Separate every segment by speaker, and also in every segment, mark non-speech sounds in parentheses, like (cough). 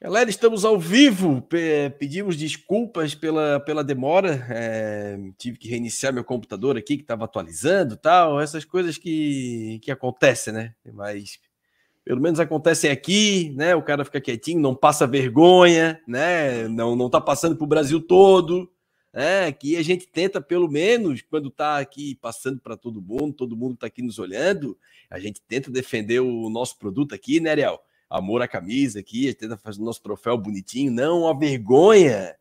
Speaker 1: Galera, estamos ao vivo. Pedimos desculpas pela, pela demora. É, tive que reiniciar meu computador aqui, que estava atualizando tal. Essas coisas que, que acontecem, né? Mas pelo menos acontecem aqui, né? O cara fica quietinho, não passa vergonha, né? Não, não tá passando para o Brasil todo. É, aqui a gente tenta, pelo menos, quando está aqui passando para todo mundo, todo mundo está aqui nos olhando, a gente tenta defender o nosso produto aqui, né, Ariel? Amor à camisa aqui, tenta fazer o nosso troféu bonitinho, não a vergonha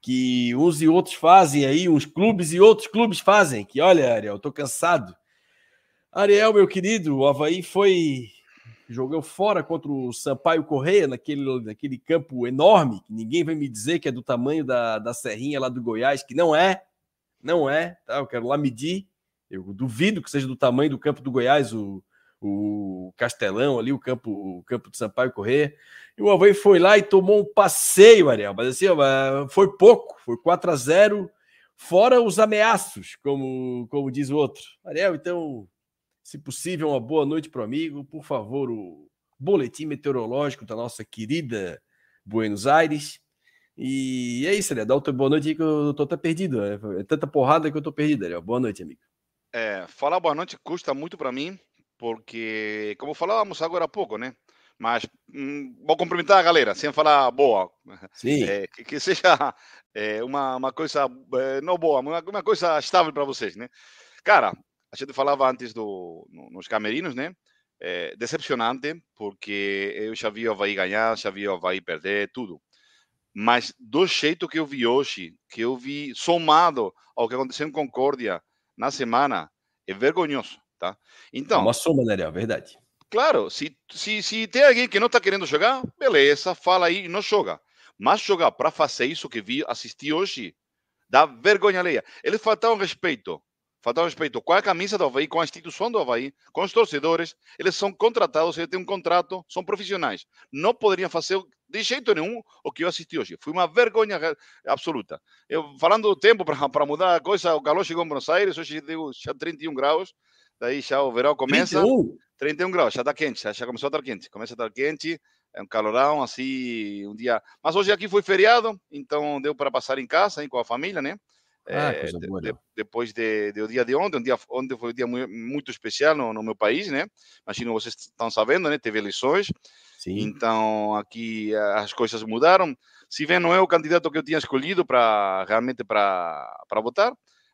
Speaker 1: que uns e outros fazem aí, uns clubes e outros clubes fazem. Que olha, Ariel, tô cansado. Ariel, meu querido, o Havaí foi jogou fora contra o Sampaio Correia, naquele, naquele campo enorme, que ninguém vai me dizer que é do tamanho da, da Serrinha lá do Goiás, que não é, não é, tá? Eu quero lá medir. Eu duvido que seja do tamanho do campo do Goiás, o, o Castelão ali, o campo, o campo do Sampaio Correia. E o Havaí foi lá e tomou um passeio, Ariel. Mas assim, foi pouco, foi 4 a 0 fora os ameaços, como, como diz o outro. Ariel, então se possível, uma boa noite para o amigo. Por favor, o boletim meteorológico da nossa querida Buenos Aires. E é isso, né? Dá outra boa noite que eu tô até perdido. Né? É tanta porrada que eu tô perdido, né? Boa noite, amigo.
Speaker 2: É, falar boa noite custa muito para mim, porque, como falávamos agora há pouco, né? Mas hum, vou cumprimentar a galera, sem falar boa.
Speaker 1: Sim.
Speaker 2: É, (laughs) que, que, seja é, uma, uma coisa, é, não boa, uma, uma coisa estável para vocês, né? Cara, a gente falava antes do, nos camerinos, né? Decepcionante, porque eu já vi o Havaí ganhar, já vi o Havaí perder, tudo. Mas do jeito que eu vi hoje, que eu vi somado ao que aconteceu em Concórdia na semana, é vergonhoso, tá?
Speaker 1: Então... É uma soma, né, é verdade.
Speaker 2: Claro, se, se, se tem alguém que não está querendo jogar, beleza, fala aí e não joga. Mas jogar para fazer isso que vi, assisti hoje, dá vergonha alheia. Eles faltaram respeito falta respeito com a camisa do Havaí, com a instituição do Havaí, com os torcedores. Eles são contratados, eles têm um contrato, são profissionais. Não poderiam fazer de jeito nenhum o que eu assisti hoje. Foi uma vergonha absoluta. Eu, falando do tempo para mudar a coisa, o calor chegou em Buenos Aires, hoje deu já 31 graus, daí já o verão começa. 31, 31 graus, já está quente, já, já começou a estar quente. Começa a estar quente, é um calorão assim, um dia. Mas hoje aqui foi feriado, então deu para passar em casa, hein, com a família, né?
Speaker 1: Ah, é, de,
Speaker 2: de, depois de, de, o dia de ontem, um dia, ontem foi um dia muito, muito especial no, no, meu país, né? Imagino vocês estão sabendo, né? Teve eleições, Sim. então aqui as coisas mudaram. Se bem não é o candidato que eu tinha escolhido para realmente para votar,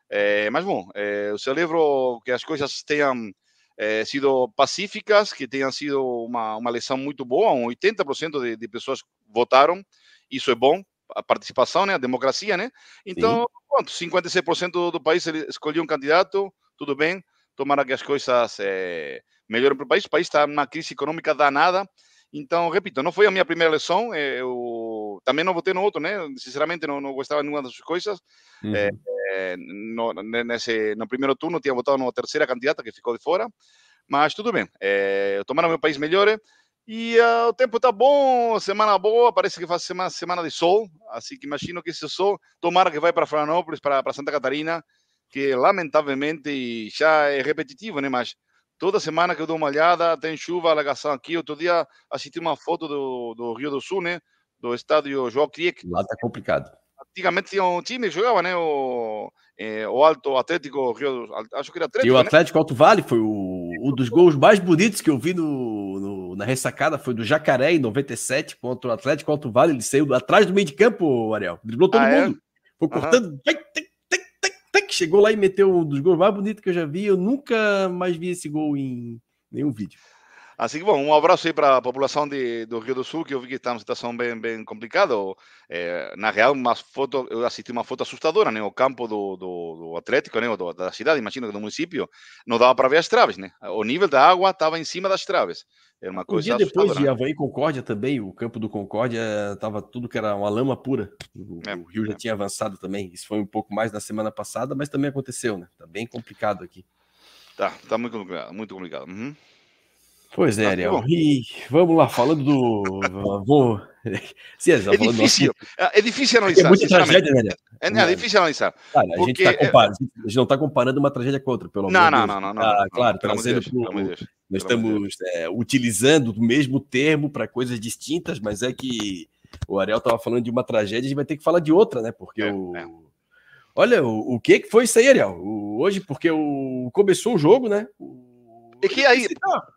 Speaker 2: é, mas bom, eu celebro que as coisas tenham é, sido pacíficas, que tenham sido uma, uma eleição muito boa, um 80% de, de pessoas votaram, isso é bom, a participação, né, a democracia, né? Então, quanto? 56% do, do país escolheu um candidato, tudo bem, tomara que as coisas é, melhorem para o país. O país está numa crise econômica danada. Então, repito, não foi a minha primeira eleição, eh, eu também não votei no outro, né? Sinceramente, não, não gostava de nenhuma das coisas. Uhum. É, no, nesse, no primeiro turno, tinha votado na terceira candidata que ficou de fora, mas tudo bem. É, tomara que meu país melhore. E uh, o tempo tá bom, semana boa, parece que faz semana, semana de sol, assim que imagino que esse sol, tomara que vai para Florianópolis, para Santa Catarina, que lamentavelmente já é repetitivo, né? Mas toda semana que eu dou uma olhada, tem chuva, alagação aqui. Outro dia assisti uma foto do, do Rio do Sul, né? Do estádio João Kriek.
Speaker 1: Lá tá complicado.
Speaker 2: Antigamente tinha um time que jogava, né? O, é, o Alto Atlético Rio, acho que era Atlético.
Speaker 1: E o né? Atlético né? Alto Vale foi o, um dos gols mais bonitos que eu vi no, no, na ressacada, foi do Jacaré em 97 contra o Atlético Alto Vale. Ele saiu atrás do meio de campo, Ariel. Driblou todo ah, mundo. É? Foi cortando. Uhum. Chegou lá e meteu um dos gols mais bonitos que eu já vi. Eu nunca mais vi esse gol em nenhum vídeo.
Speaker 2: Assim que, bom, um abraço aí para a população de, do Rio do Sul, que eu vi que está uma situação bem, bem complicada. É, na real, uma foto, eu assisti uma foto assustadora, né? O campo do, do, do Atlético, né? Do, da cidade, imagino que do município, não dava para ver as traves, né? O nível da água estava em cima das traves. Era uma coisa
Speaker 1: um dia depois de? Havaí Concórdia também, o campo do Concórdia estava tudo que era uma lama pura. O, é, o Rio já é. tinha avançado também. Isso foi um pouco mais na semana passada, mas também aconteceu, né? Tá bem complicado aqui.
Speaker 2: Tá, tá muito complicado, muito complicado. Uhum.
Speaker 1: Pois é, tá Ariel. E vamos lá, falando do. (laughs) Vou...
Speaker 2: Sim, é, difícil. É, é difícil analisar.
Speaker 1: É muita tragédia, né?
Speaker 2: É, é, é difícil analisar.
Speaker 1: Cara, a, gente tá comparando, a gente não está comparando uma tragédia com outra, pelo
Speaker 2: menos. Não, não, não, não,
Speaker 1: Ah, claro, não, trazendo Nós estamos é, utilizando o mesmo termo para coisas distintas, mas é que o Ariel estava falando de uma tragédia, a gente vai ter que falar de outra, né? Porque é, o. É. Olha, o, o que, que foi isso aí, Ariel? O, hoje, porque o, começou o jogo, né? O...
Speaker 2: E que aí.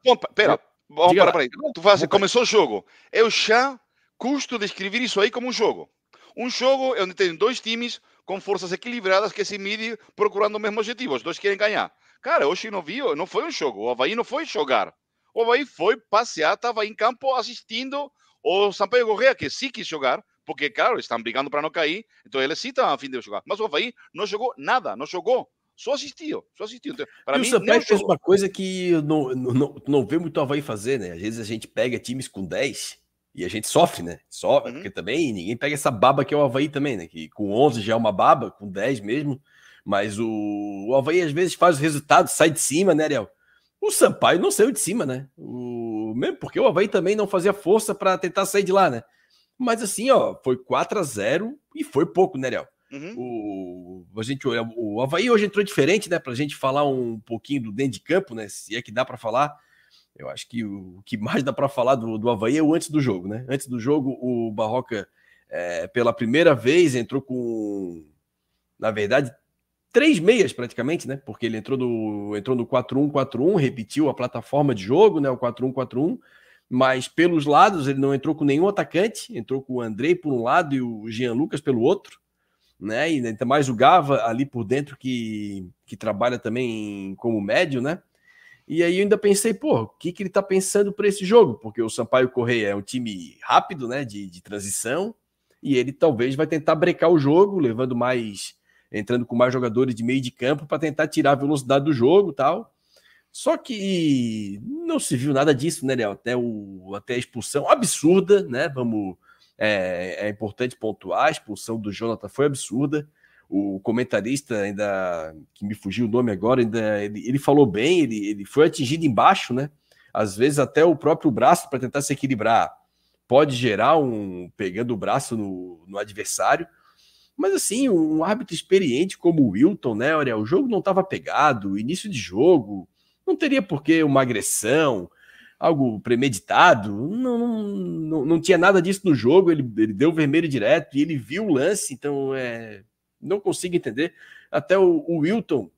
Speaker 2: Bom, pera, vamos para, para aí. Tu faz assim, começou o jogo. Eu já custo de escrever isso aí como um jogo. Um jogo é onde tem dois times com forças equilibradas que se midem procurando o mesmo objetivo. Os dois querem ganhar. Cara, hoje não viu, não foi um jogo. O Havaí não foi jogar. O Havaí foi passear, estava em campo assistindo o Sampaio Correia, que sim quis jogar, porque, claro, estão brigando para não cair, então eles sim estão a fim de jogar. Mas o Havaí não jogou nada, não jogou. Só assistiu, só assistiu. Então,
Speaker 1: para mim, o Sampaio fez uma coisa que não, não, não vê muito o Havaí fazer, né? Às vezes a gente pega times com 10 e a gente sofre, né? Sofre, uhum. porque também ninguém pega essa baba que é o Havaí também, né? Que com 11 já é uma baba, com 10 mesmo. Mas o, o Havaí às vezes faz o resultado, sai de cima, né, Ariel? O Sampaio não saiu de cima, né? O, mesmo porque o Havaí também não fazia força para tentar sair de lá, né? Mas assim, ó, foi 4 a 0 e foi pouco, né, Ariel? Uhum. O, a gente, o Havaí hoje entrou diferente, né? Para a gente falar um pouquinho do dentro de campo, né? Se é que dá para falar. Eu acho que o, que mais dá para falar do, do Havaí é o antes do jogo, né? Antes do jogo, o Barroca, é, pela primeira vez, entrou com, na verdade, três meias praticamente, né? Porque ele entrou no, entrou no 4-1-4-1, repetiu a plataforma de jogo, né? O 4-1-4-1, mas pelos lados ele não entrou com nenhum atacante, entrou com o Andrei por um lado e o Jean Lucas pelo outro, né? E ainda mais o Gava ali por dentro que, que trabalha também como médio, né? E aí eu ainda pensei, pô, o que, que ele tá pensando para esse jogo? Porque o Sampaio Correia é um time rápido, né, de, de transição, e ele talvez vai tentar brecar o jogo, levando mais, entrando com mais jogadores de meio de campo para tentar tirar a velocidade do jogo tal. Só que não se viu nada disso, né, Léo? Até, o, até a expulsão absurda, né? Vamos. É, é importante pontuar, a expulsão do Jonathan foi absurda. O comentarista ainda que me fugiu o nome agora ainda ele, ele falou bem ele, ele foi atingido embaixo né? Às vezes até o próprio braço para tentar se equilibrar. Pode gerar um pegando o braço no, no adversário. Mas assim um árbitro experiente como o Wilton né olha o jogo não estava pegado início de jogo não teria por que uma agressão algo premeditado não, não, não, tinha nada disso no jogo ele, ele deu vermelho direto e ele viu o lance então é não consigo entender. Até o, o Wilton,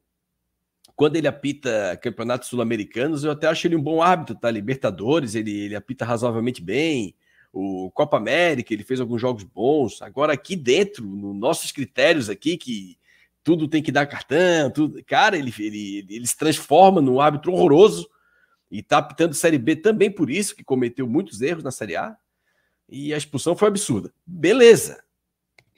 Speaker 1: quando ele apita campeonatos sul-americanos, eu até acho ele um bom árbitro, tá? Libertadores, ele, ele apita razoavelmente bem. O Copa América, ele fez alguns jogos bons. Agora, aqui dentro, nos nossos critérios aqui, que tudo tem que dar cartão, tudo, cara, ele, ele, ele se transforma num árbitro horroroso e tá apitando Série B também por isso, que cometeu muitos erros na Série A. E a expulsão foi absurda. Beleza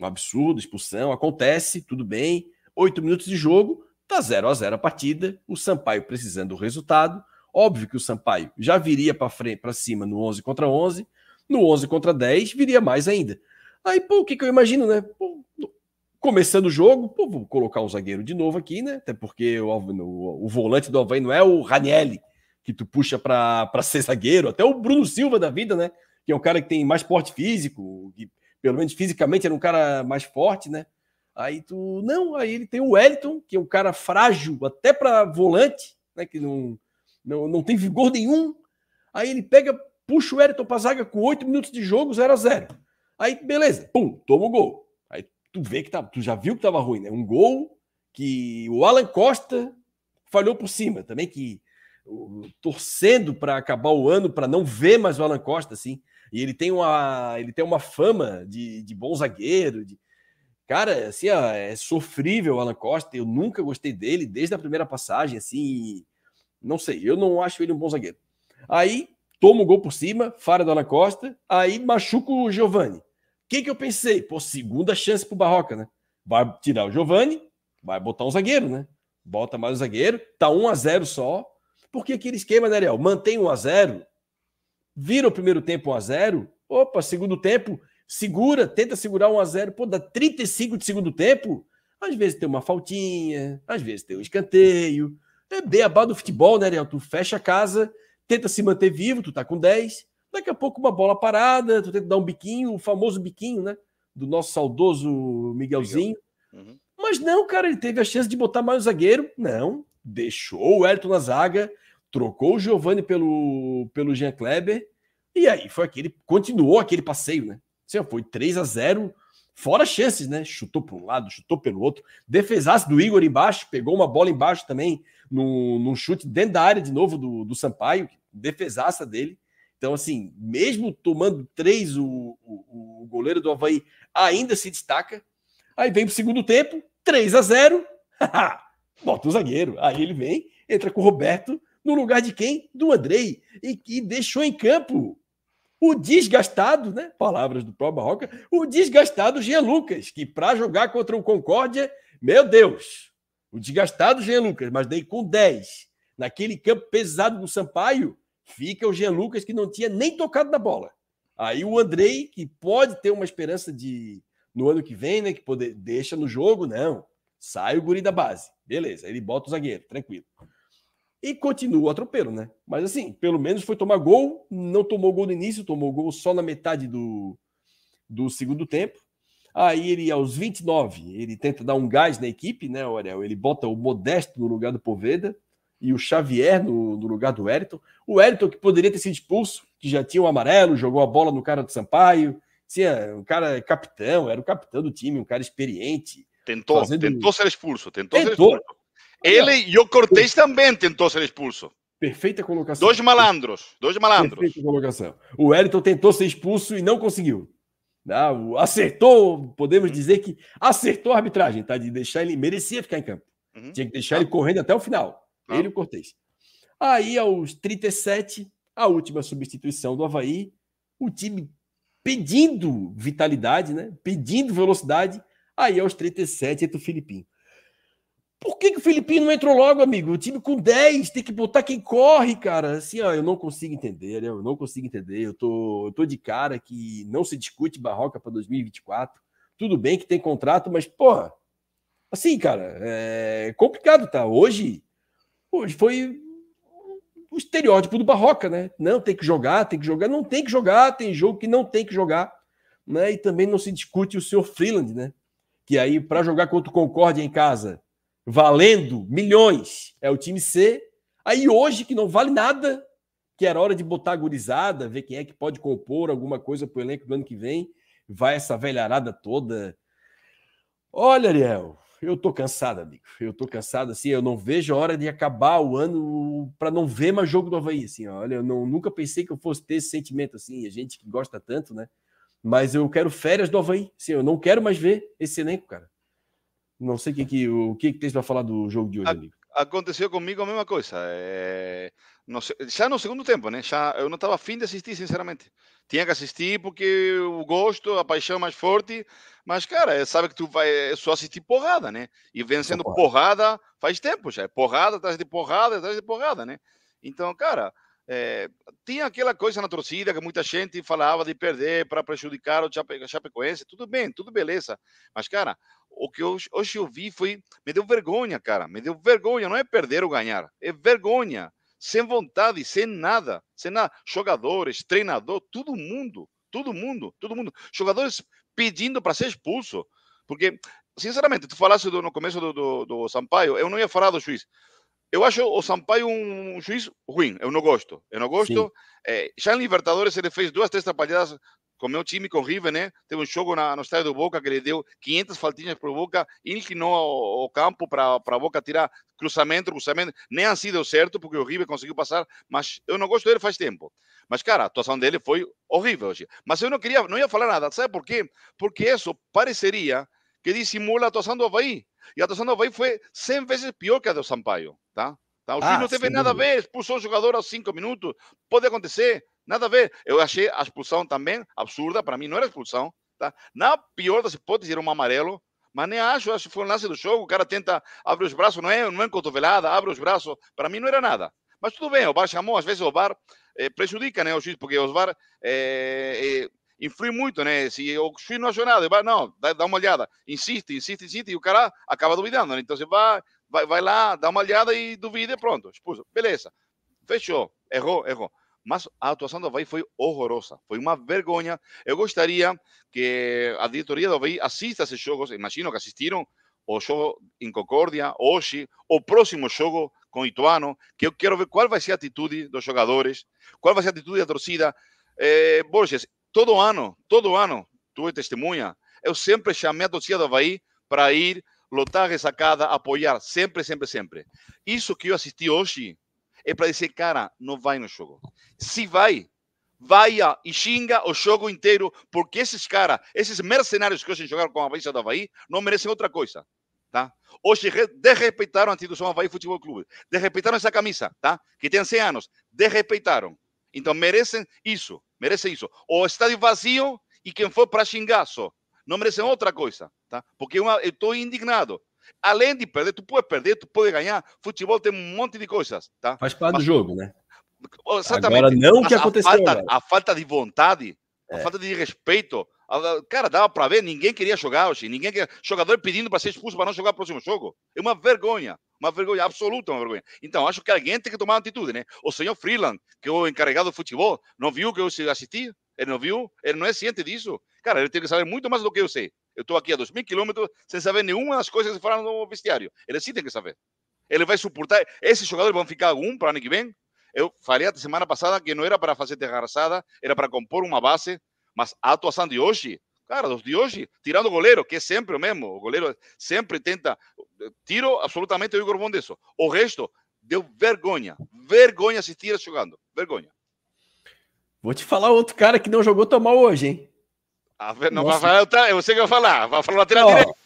Speaker 1: um absurdo, expulsão, acontece, tudo bem. Oito minutos de jogo, tá 0 a 0 a partida. O Sampaio precisando do resultado. Óbvio que o Sampaio já viria para frente, para cima no 11 contra 11, no 11 contra 10 viria mais ainda. Aí, pô, o que, que eu imagino, né? Pô, começando o jogo, pô, vou colocar um zagueiro de novo aqui, né? Até porque o, o, o volante do Havaí não é o Ranielli, que tu puxa para (laughs) ser zagueiro, até o Bruno Silva da vida, né? Que é um cara que tem mais porte físico, que pelo menos fisicamente era um cara mais forte, né? Aí tu, não, aí ele tem o Wellington, que é um cara frágil até para volante, né? Que não, não, não tem vigor nenhum. Aí ele pega, puxa o Wellington para zaga com oito minutos de jogo, 0 a 0 Aí, beleza, pum, toma o gol. Aí tu vê que tá, tu já viu que tava ruim, né? Um gol que o Alan Costa falhou por cima, também que torcendo para acabar o ano para não ver mais o Alan Costa assim. E ele tem uma, ele tem uma fama de, de bom zagueiro. De... Cara, assim, ó, é sofrível o Alan Costa. Eu nunca gostei dele desde a primeira passagem. Assim, não sei, eu não acho ele um bom zagueiro. Aí toma o gol por cima, fara do Alan Costa. Aí machuca o Giovani. O que, que eu pensei? Pô, segunda chance pro Barroca, né? Vai tirar o Giovani, vai botar um zagueiro, né? Bota mais o zagueiro, tá 1 a 0 só. Porque aquele esquema, né, Ariel? Mantém 1 a 0 vira o primeiro tempo 1 a 0 opa, segundo tempo, segura, tenta segurar 1 a 0 pô, dá 35 de segundo tempo, às vezes tem uma faltinha, às vezes tem um escanteio, é beabá do futebol, né, Ariel? Tu fecha a casa, tenta se manter vivo, tu tá com 10, daqui a pouco uma bola parada, tu tenta dar um biquinho, o famoso biquinho, né, do nosso saudoso Miguelzinho, Uhum. Mas não, cara, ele teve a chance de botar mais o zagueiro, não, deixou o Elton na zaga, trocou o Giovani pelo, pelo Jean Kleber, e aí foi aquele, continuou aquele passeio, né? Assim, foi 3 a 0 fora chances, né? Chutou para um lado, chutou pelo outro. Defesaço do Igor embaixo, pegou uma bola embaixo também, num, num chute dentro da área de novo do, do Sampaio, defesaça dele. Então, assim, mesmo tomando três, o, o, o goleiro do Havaí ainda se destaca. Aí vem pro segundo tempo, 3 a 0 (laughs) Bota o zagueiro. Aí ele vem, entra com o Roberto no lugar de quem? Do Andrei. E que deixou em campo o desgastado, né? Palavras do próprio Barroca, o desgastado Jean Lucas, que para jogar contra o Concórdia, meu Deus, o desgastado Jean Lucas, mas daí com 10, naquele campo pesado do Sampaio, fica o Jean Lucas que não tinha nem tocado na bola. Aí o Andrei, que pode ter uma esperança de no ano que vem, né, que poder, deixa no jogo, não. Sai o guri da base. Beleza, ele bota o zagueiro, tranquilo. E continua o atropelo, né? Mas assim, pelo menos foi tomar gol, não tomou gol no início, tomou gol só na metade do, do segundo tempo. Aí ele, aos 29, ele tenta dar um gás na equipe, né, Aurel? Ele bota o Modesto no lugar do Poveda e o Xavier no, no lugar do Wellington. O Wellington, que poderia ter sido expulso, que já tinha o um amarelo, jogou a bola no cara do Sampaio, tinha um cara capitão, era o capitão do time, um cara experiente.
Speaker 2: Tentou, fazendo... tentou ser expulso, tentou, tentou. ser expulso. Ele e o Cortez também tentou ser expulso.
Speaker 1: Perfeita colocação.
Speaker 2: Dois malandros, dois malandros. Perfeita
Speaker 1: colocação. O Wellington tentou ser expulso e não conseguiu. Não, acertou, podemos uhum. dizer que acertou a arbitragem, tá? De deixar ele, merecia ficar em campo. Uhum. Tinha que deixar ele correndo até o final. Ele e o Cortez. Aí, aos 37, a última substituição do Havaí, o time pedindo vitalidade, né? Pedindo velocidade. Aí, aos 37, entra o Filipinho. Por que, que o Filipinho não entrou logo, amigo? O time com 10 tem que botar quem corre, cara. Assim, ó, eu não consigo entender, né? eu não consigo entender. Eu tô, eu tô de cara que não se discute Barroca para 2024. Tudo bem que tem contrato, mas, porra, assim, cara, é complicado, tá? Hoje, hoje foi o estereótipo do Barroca, né? Não tem que jogar, tem que jogar, não tem que jogar, tem jogo que não tem que jogar, né? E também não se discute o seu Freeland, né? Que aí, para jogar contra o Concórdia em casa valendo milhões, é o time C. Aí hoje, que não vale nada, que era hora de botar a gurizada, ver quem é que pode compor alguma coisa para o elenco do ano que vem, vai essa velharada toda. Olha, Ariel, eu tô cansado, amigo. Eu tô cansado, assim, eu não vejo a hora de acabar o ano para não ver mais jogo do Havaí, assim, olha, eu não, nunca pensei que eu fosse ter esse sentimento, assim, a gente que gosta tanto, né? Mas eu quero férias do Havaí, assim, eu não quero mais ver esse elenco, cara. Não sei que, que, o que, que tens para falar do jogo de hoje, amigo.
Speaker 2: Aconteceu comigo a mesma coisa. É... No, já no segundo tempo, né? Já, eu não estava afim de assistir, sinceramente. Tinha que assistir porque o gosto, a paixão mais forte. Mas, cara, sabe que tu vai é só assistir porrada, né? E vem sendo porrada faz tempo já. É porrada atrás de porrada atrás de porrada, né? Então, cara, é, tinha aquela coisa na torcida que muita gente falava de perder para prejudicar o Chape, Chapecoense. Tudo bem, tudo beleza. Mas, cara, o que hoje, hoje eu vi foi. Me deu vergonha, cara. Me deu vergonha. Não é perder ou ganhar. É vergonha. Sem vontade, sem nada. Sem nada. Jogadores, treinador, todo mundo. Todo mundo. Todo mundo. Jogadores pedindo para ser expulso. Porque, sinceramente, tu falaste do, no começo do, do, do Sampaio, eu não ia falar do juiz. Eu acho o Sampaio um juiz ruim, eu não gosto. Eu não gosto. É, já em Libertadores ele fez duas, três atrapalhadas com o meu time, com o River, né? Teve um jogo na, no estádio do Boca que ele deu 500 faltinhas para o Boca, inclinou o, o campo para a Boca tirar cruzamento, cruzamento. Nem assim deu certo, porque o River conseguiu passar, mas eu não gosto dele faz tempo. Mas, cara, a atuação dele foi horrível hoje. Mas eu não queria, não ia falar nada, sabe por quê? Porque isso pareceria que dissimula a atuação do Havaí. E a atuação do Havaí foi 100 vezes pior que a do Sampaio, tá? tá? O ah, não teve nada a ver, expulsou o jogador aos 5 minutos, pode acontecer. Nada a ver. Eu achei a expulsão também absurda. Para mim, não era expulsão. Tá? Na pior das hipóteses, era um amarelo. Mas nem acho, acho que foi um lance do jogo. O cara tenta abrir os braços, não é, não é cotovelada, abre os braços. Para mim, não era nada. Mas tudo bem, o VAR chamou. Às vezes, o VAR eh, prejudica né, o juiz, porque o VAR eh, eh, influi muito, né? Se o juiz não achou nada, vai, não, dá, dá, uma olhada, insiste, insiste, insiste, e o cara acaba duvidando. Né? Então, você vai, vai, vai lá, dá uma olhada e duvida e pronto, expulso. Beleza, fechou, errou, errou mas a atuação do Havaí foi horrorosa, foi uma vergonha. Eu gostaria que a diretoria do Havaí assista esses jogos, imagino que assistiram, o jogo em Concórdia, hoje, o próximo jogo com Ituano, que eu quero ver qual vai ser a atitude dos jogadores, qual vai ser a atitude da torcida. Eh, Borges, todo ano, todo ano, tu é testemunha, eu sempre chamei a torcida do Havaí para ir lotar a ressacada, apoiar, sempre, sempre, sempre. Isso que eu assisti hoje é para dizer, cara, não vai no jogo. Se vai, vai e xinga o jogo inteiro, porque esses caras, esses mercenários que hoje jogaram com a Havaí do Havaí, não merecem outra coisa. Tá? Hoje desrespeitaram a instituição Havaí Futebol Clube, desrespeitaram essa camisa, tá? que tem 100 anos, desrespeitaram. Então merecem isso, merecem isso. O estádio vazio e quem for para xingar só. Não merecem outra coisa, tá? Porque uma, eu estou indignado. Além de perder, tu pode perder, tu pode ganhar. Futebol tem um monte de coisas, tá?
Speaker 1: Faz parte Mas, do jogo, né?
Speaker 2: Exatamente. Agora não o que aconteceu a falta, a falta de vontade, é. a falta de respeito. Cara, dava para ver, ninguém queria jogar hoje. Ninguém queria... Jogador pedindo para ser expulso para não jogar o próximo jogo. É uma vergonha. Uma vergonha absoluta, uma vergonha. Então, acho que alguém tem que tomar atitude, né? O senhor Freeland, que é o encarregado do futebol, não viu que eu assisti? Ele não viu? Ele não é ciente disso? Cara, ele tem que saber muito mais do que eu sei. Eu estou aqui a 2 mil quilômetros sem saber nenhuma das coisas que falam no vestiário. Ele sim tem que saber. Ele vai suportar. Esses jogadores vão ficar algum para o ano que vem? Eu falei a semana passada que não era para fazer terraçada, era para compor uma base, mas a atuação de hoje, cara, dos de hoje, tirando o goleiro, que é sempre o mesmo, o goleiro sempre tenta, tiro absolutamente o Igor Bondesso. O resto, deu vergonha, vergonha assistir jogando, vergonha.
Speaker 1: Vou te falar outro cara que não jogou tão mal hoje, hein?
Speaker 2: Ah, não vai falar, eu sei que eu vou falar, vai falar lateral não. direito.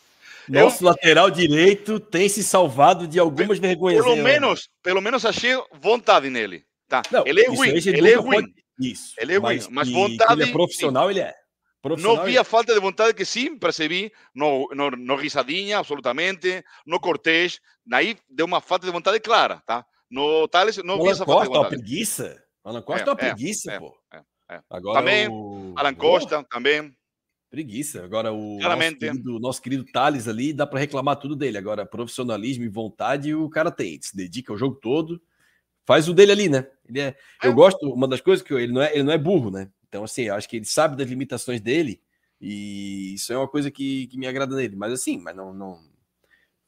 Speaker 1: Nosso eu... lateral direito tem se salvado de algumas vergonhas.
Speaker 2: Pelo menos, pelo menos achei vontade nele. Tá. Não, ele é ruim, ele é ruim. Pode...
Speaker 1: Isso.
Speaker 2: Ele é ruim, mas, mas vontade.
Speaker 1: Ele é profissional, sim. ele é.
Speaker 2: Profissional, não vi a falta de vontade que sim percebi no, no, no risadinha, absolutamente, no Cortez. Aí deu uma falta de vontade clara, tá? No Thales não vi essa falta de vontade.
Speaker 1: preguiça. Alan Costa é, é uma preguiça, é, pô. É,
Speaker 2: é. Agora também, o... Alan Costa, também.
Speaker 1: Preguiça. Agora, o nosso querido, nosso querido Thales ali, dá para reclamar tudo dele. Agora, profissionalismo e vontade, o cara tem. Se dedica o jogo todo, faz o dele ali, né? Ele é, Eu gosto, uma das coisas que ele não é, ele não é burro, né? Então, assim, eu acho que ele sabe das limitações dele e isso é uma coisa que, que me agrada nele. Mas, assim, mas não, não.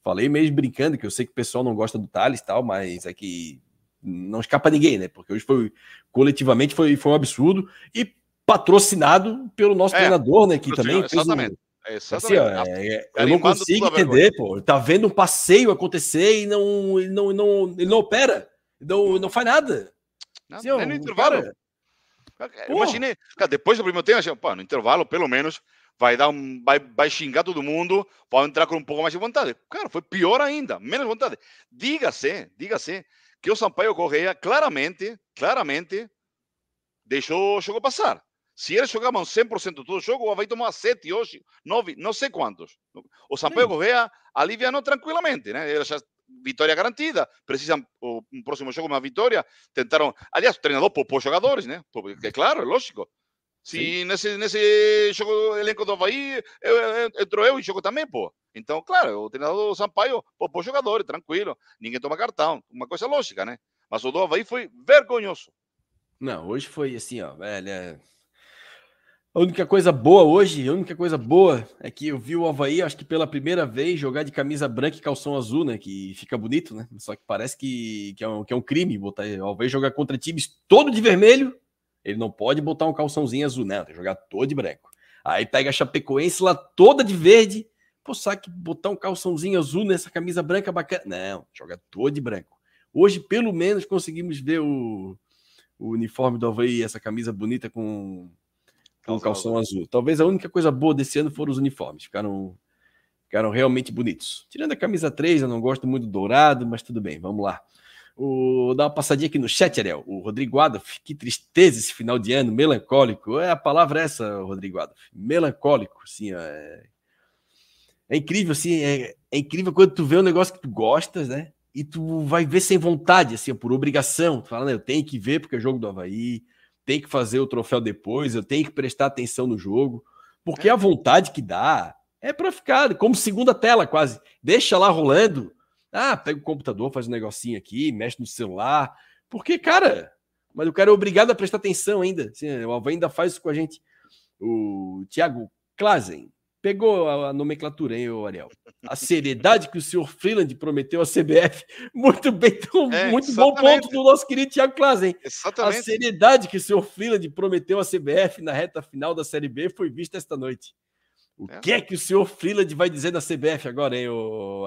Speaker 1: Falei mesmo brincando, que eu sei que o pessoal não gosta do Thales e tal, mas é que não escapa ninguém, né? Porque hoje foi coletivamente foi, foi um absurdo e patrocinado pelo nosso é, treinador, né? Que também
Speaker 2: exatamente. Um, exatamente.
Speaker 1: Assim, ó, é, é eu não consigo entender, pô. Ele tá vendo um passeio acontecer e não, ele não, não, ele não opera, não, não faz nada.
Speaker 2: Não, assim, ó, no intervalo. Cara, Imaginei, cara, depois do primeiro tempo, assim, pô, no intervalo, pelo menos, vai dar um, vai, vai xingar todo mundo, pode entrar com um pouco mais de vontade. Cara, foi pior ainda, menos vontade. Diga-se, diga-se que o Sampaio Correia claramente, claramente deixou o jogo passar. Se eles jogavam 100% todo o jogo, vai tomar 7, 8, 9, não sei quantos. O Sampaio Sim. Correia alivianou tranquilamente, né? Eles já, vitória garantida, precisam o, um próximo jogo uma vitória. Tentaram, aliás, o treinador poupou jogadores, né? É claro, é lógico. Se nesse, nesse jogo elenco do Havaí, eu, eu, entrou eu e jogo também, pô. Então, claro, o treinador do Sampaio poupou jogadores, tranquilo. Ninguém toma cartão. Uma coisa lógica, né? Mas o do Havaí foi vergonhoso.
Speaker 1: Não, hoje foi assim, ó, velho. É... A única coisa boa hoje, a única coisa boa é que eu vi o Havaí, acho que pela primeira vez, jogar de camisa branca e calção azul, né? Que fica bonito, né? Só que parece que, que, é, um, que é um crime botar o Havaí jogar contra times todo de vermelho ele não pode botar um calçãozinho azul, não. Tem que jogar todo de branco. Aí pega a Chapecoense lá toda de verde. Pô, sabe que botar um calçãozinho azul nessa camisa branca bacana? Não, joga todo de branco. Hoje, pelo menos, conseguimos ver o, o uniforme do Havaí, essa camisa bonita com, com o calção azul. Talvez a única coisa boa desse ano foram os uniformes. Ficaram, ficaram realmente bonitos. Tirando a camisa 3, eu não gosto muito do dourado, mas tudo bem, vamos lá. O, dá uma passadinha aqui no chat, Ariel. O Rodrigo Adolf, que tristeza esse final de ano, melancólico. É a palavra essa, Rodrigo Adolf. Melancólico, sim. É, é incrível, assim, é, é, incrível quando tu vê um negócio que tu gostas, né? E tu vai ver sem vontade, assim, por obrigação. Tu fala, né, eu tenho que ver porque é jogo do Havaí, tem que fazer o troféu depois, eu tenho que prestar atenção no jogo. Porque é. a vontade que dá é para ficar como segunda tela, quase. Deixa lá rolando ah, pega o computador, faz um negocinho aqui, mexe no celular. Porque, cara, mas o cara é obrigado a prestar atenção ainda. Assim, o Alva ainda faz isso com a gente. O Thiago Klazen pegou a, a nomenclatura, hein, Ariel? a seriedade que o senhor Freeland prometeu à CBF. (laughs) Muito bem, então, é, muito bom ponto do nosso querido Thiago Klazen. Exatamente. A seriedade que o senhor Freeland prometeu à CBF na reta final da Série B foi vista esta noite. O é. que é que o senhor Freeland vai dizer na CBF agora, hein,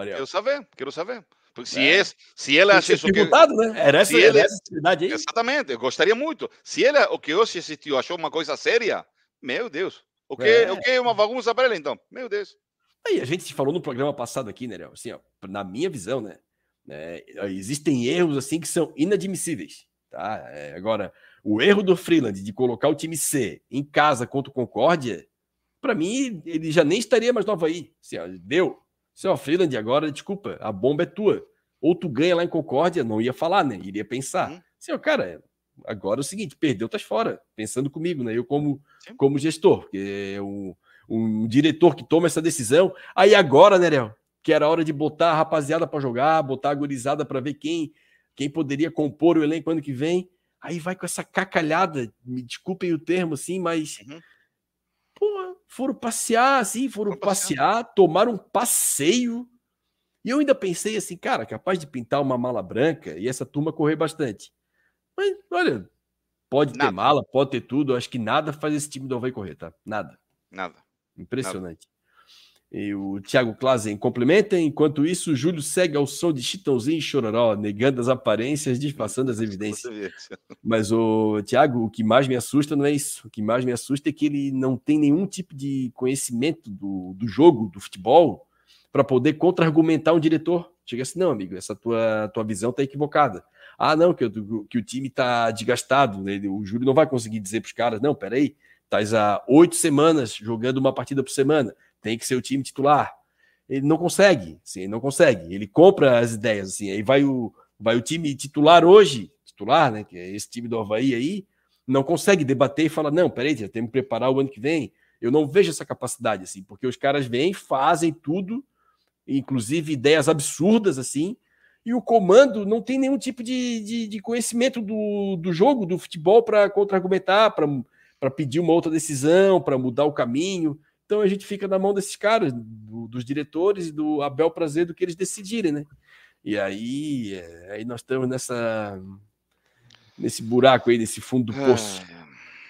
Speaker 1: Ariel?
Speaker 2: Quero saber, quero saber. Porque se, é. esse, se ele acha isso
Speaker 1: que... né? Era essa, ele... essa seriedade aí?
Speaker 2: Exatamente, eu gostaria muito. Se ele, o que hoje assistiu, achou uma coisa séria, meu Deus. O que é, o que é uma bagunça para ele, então? Meu Deus.
Speaker 1: Aí a gente falou no programa passado aqui, né, Léo? Assim, ó, na minha visão, né? É, existem erros assim que são inadmissíveis. Tá? É, agora, o erro do Freeland de colocar o time C em casa contra o Concórdia, para mim, ele já nem estaria mais no Havaí. Assim, ó, deu. Seu Freeland, agora, desculpa, a bomba é tua. Ou tu ganha lá em Concórdia, não ia falar, né? Iria pensar. Uhum. Assim, ó, cara, agora é o seguinte, perdeu, tá fora. Pensando comigo, né? Eu como, como gestor, porque é um um diretor que toma essa decisão. Aí agora, né, Léo, que era hora de botar a rapaziada para jogar, botar a gurizada para ver quem quem poderia compor o elenco ano que vem. Aí vai com essa cacalhada, me desculpem o termo assim, mas uhum. pô, foram passear assim, foram passear, passear, tomaram um passeio. E eu ainda pensei assim, cara, capaz de pintar uma mala branca e essa turma correr bastante. Mas olha, pode nada. ter mala, pode ter tudo, acho que nada faz esse time do Havaí correr, tá? Nada.
Speaker 2: Nada.
Speaker 1: Impressionante. E o Thiago Klazen complementa. Enquanto isso, o Júlio segue ao som de Chitãozinho e Chororó, negando as aparências, disfarçando as evidências. (laughs) Mas o Thiago, o que mais me assusta não é isso. O que mais me assusta é que ele não tem nenhum tipo de conhecimento do, do jogo, do futebol, para poder contra-argumentar um diretor. Chega assim, não, amigo, essa tua, tua visão está equivocada. Ah, não, que, que o time está desgastado. Né? O Júlio não vai conseguir dizer para os caras, não, peraí, Estás há oito semanas jogando uma partida por semana. Tem que ser o time titular. Ele não consegue, sim, não consegue. Ele compra as ideias, assim. Aí vai o, vai o time titular hoje, titular, né? Que é esse time do Havaí aí, não consegue debater e falar: não, peraí, já temos que preparar o ano que vem. Eu não vejo essa capacidade, assim, porque os caras vêm, fazem tudo, inclusive ideias absurdas, assim, e o comando não tem nenhum tipo de, de, de conhecimento do, do jogo, do futebol, para contra-argumentar, para pedir uma outra decisão, para mudar o caminho. Então a gente fica na mão desses caras, do, dos diretores e do Abel Prazer, do que eles decidirem, né? E aí, é, aí nós estamos nessa nesse buraco aí, nesse fundo do poço.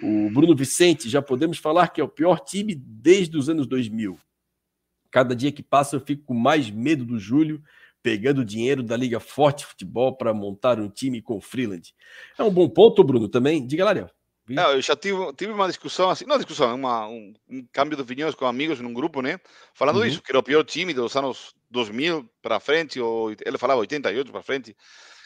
Speaker 1: O Bruno Vicente, já podemos falar que é o pior time desde os anos 2000. Cada dia que passa eu fico com mais medo do Júlio pegando dinheiro da Liga Forte Futebol para montar um time com o Freeland. É um bom ponto, Bruno, também. Diga lá, Léo.
Speaker 2: Eu já tive, tive uma discussão assim, não discussão, uma, um, um câmbio de opiniões com amigos num grupo, né? Falando uhum. isso, que era o pior time dos anos 2000 para frente, ou ele falava 88 para frente.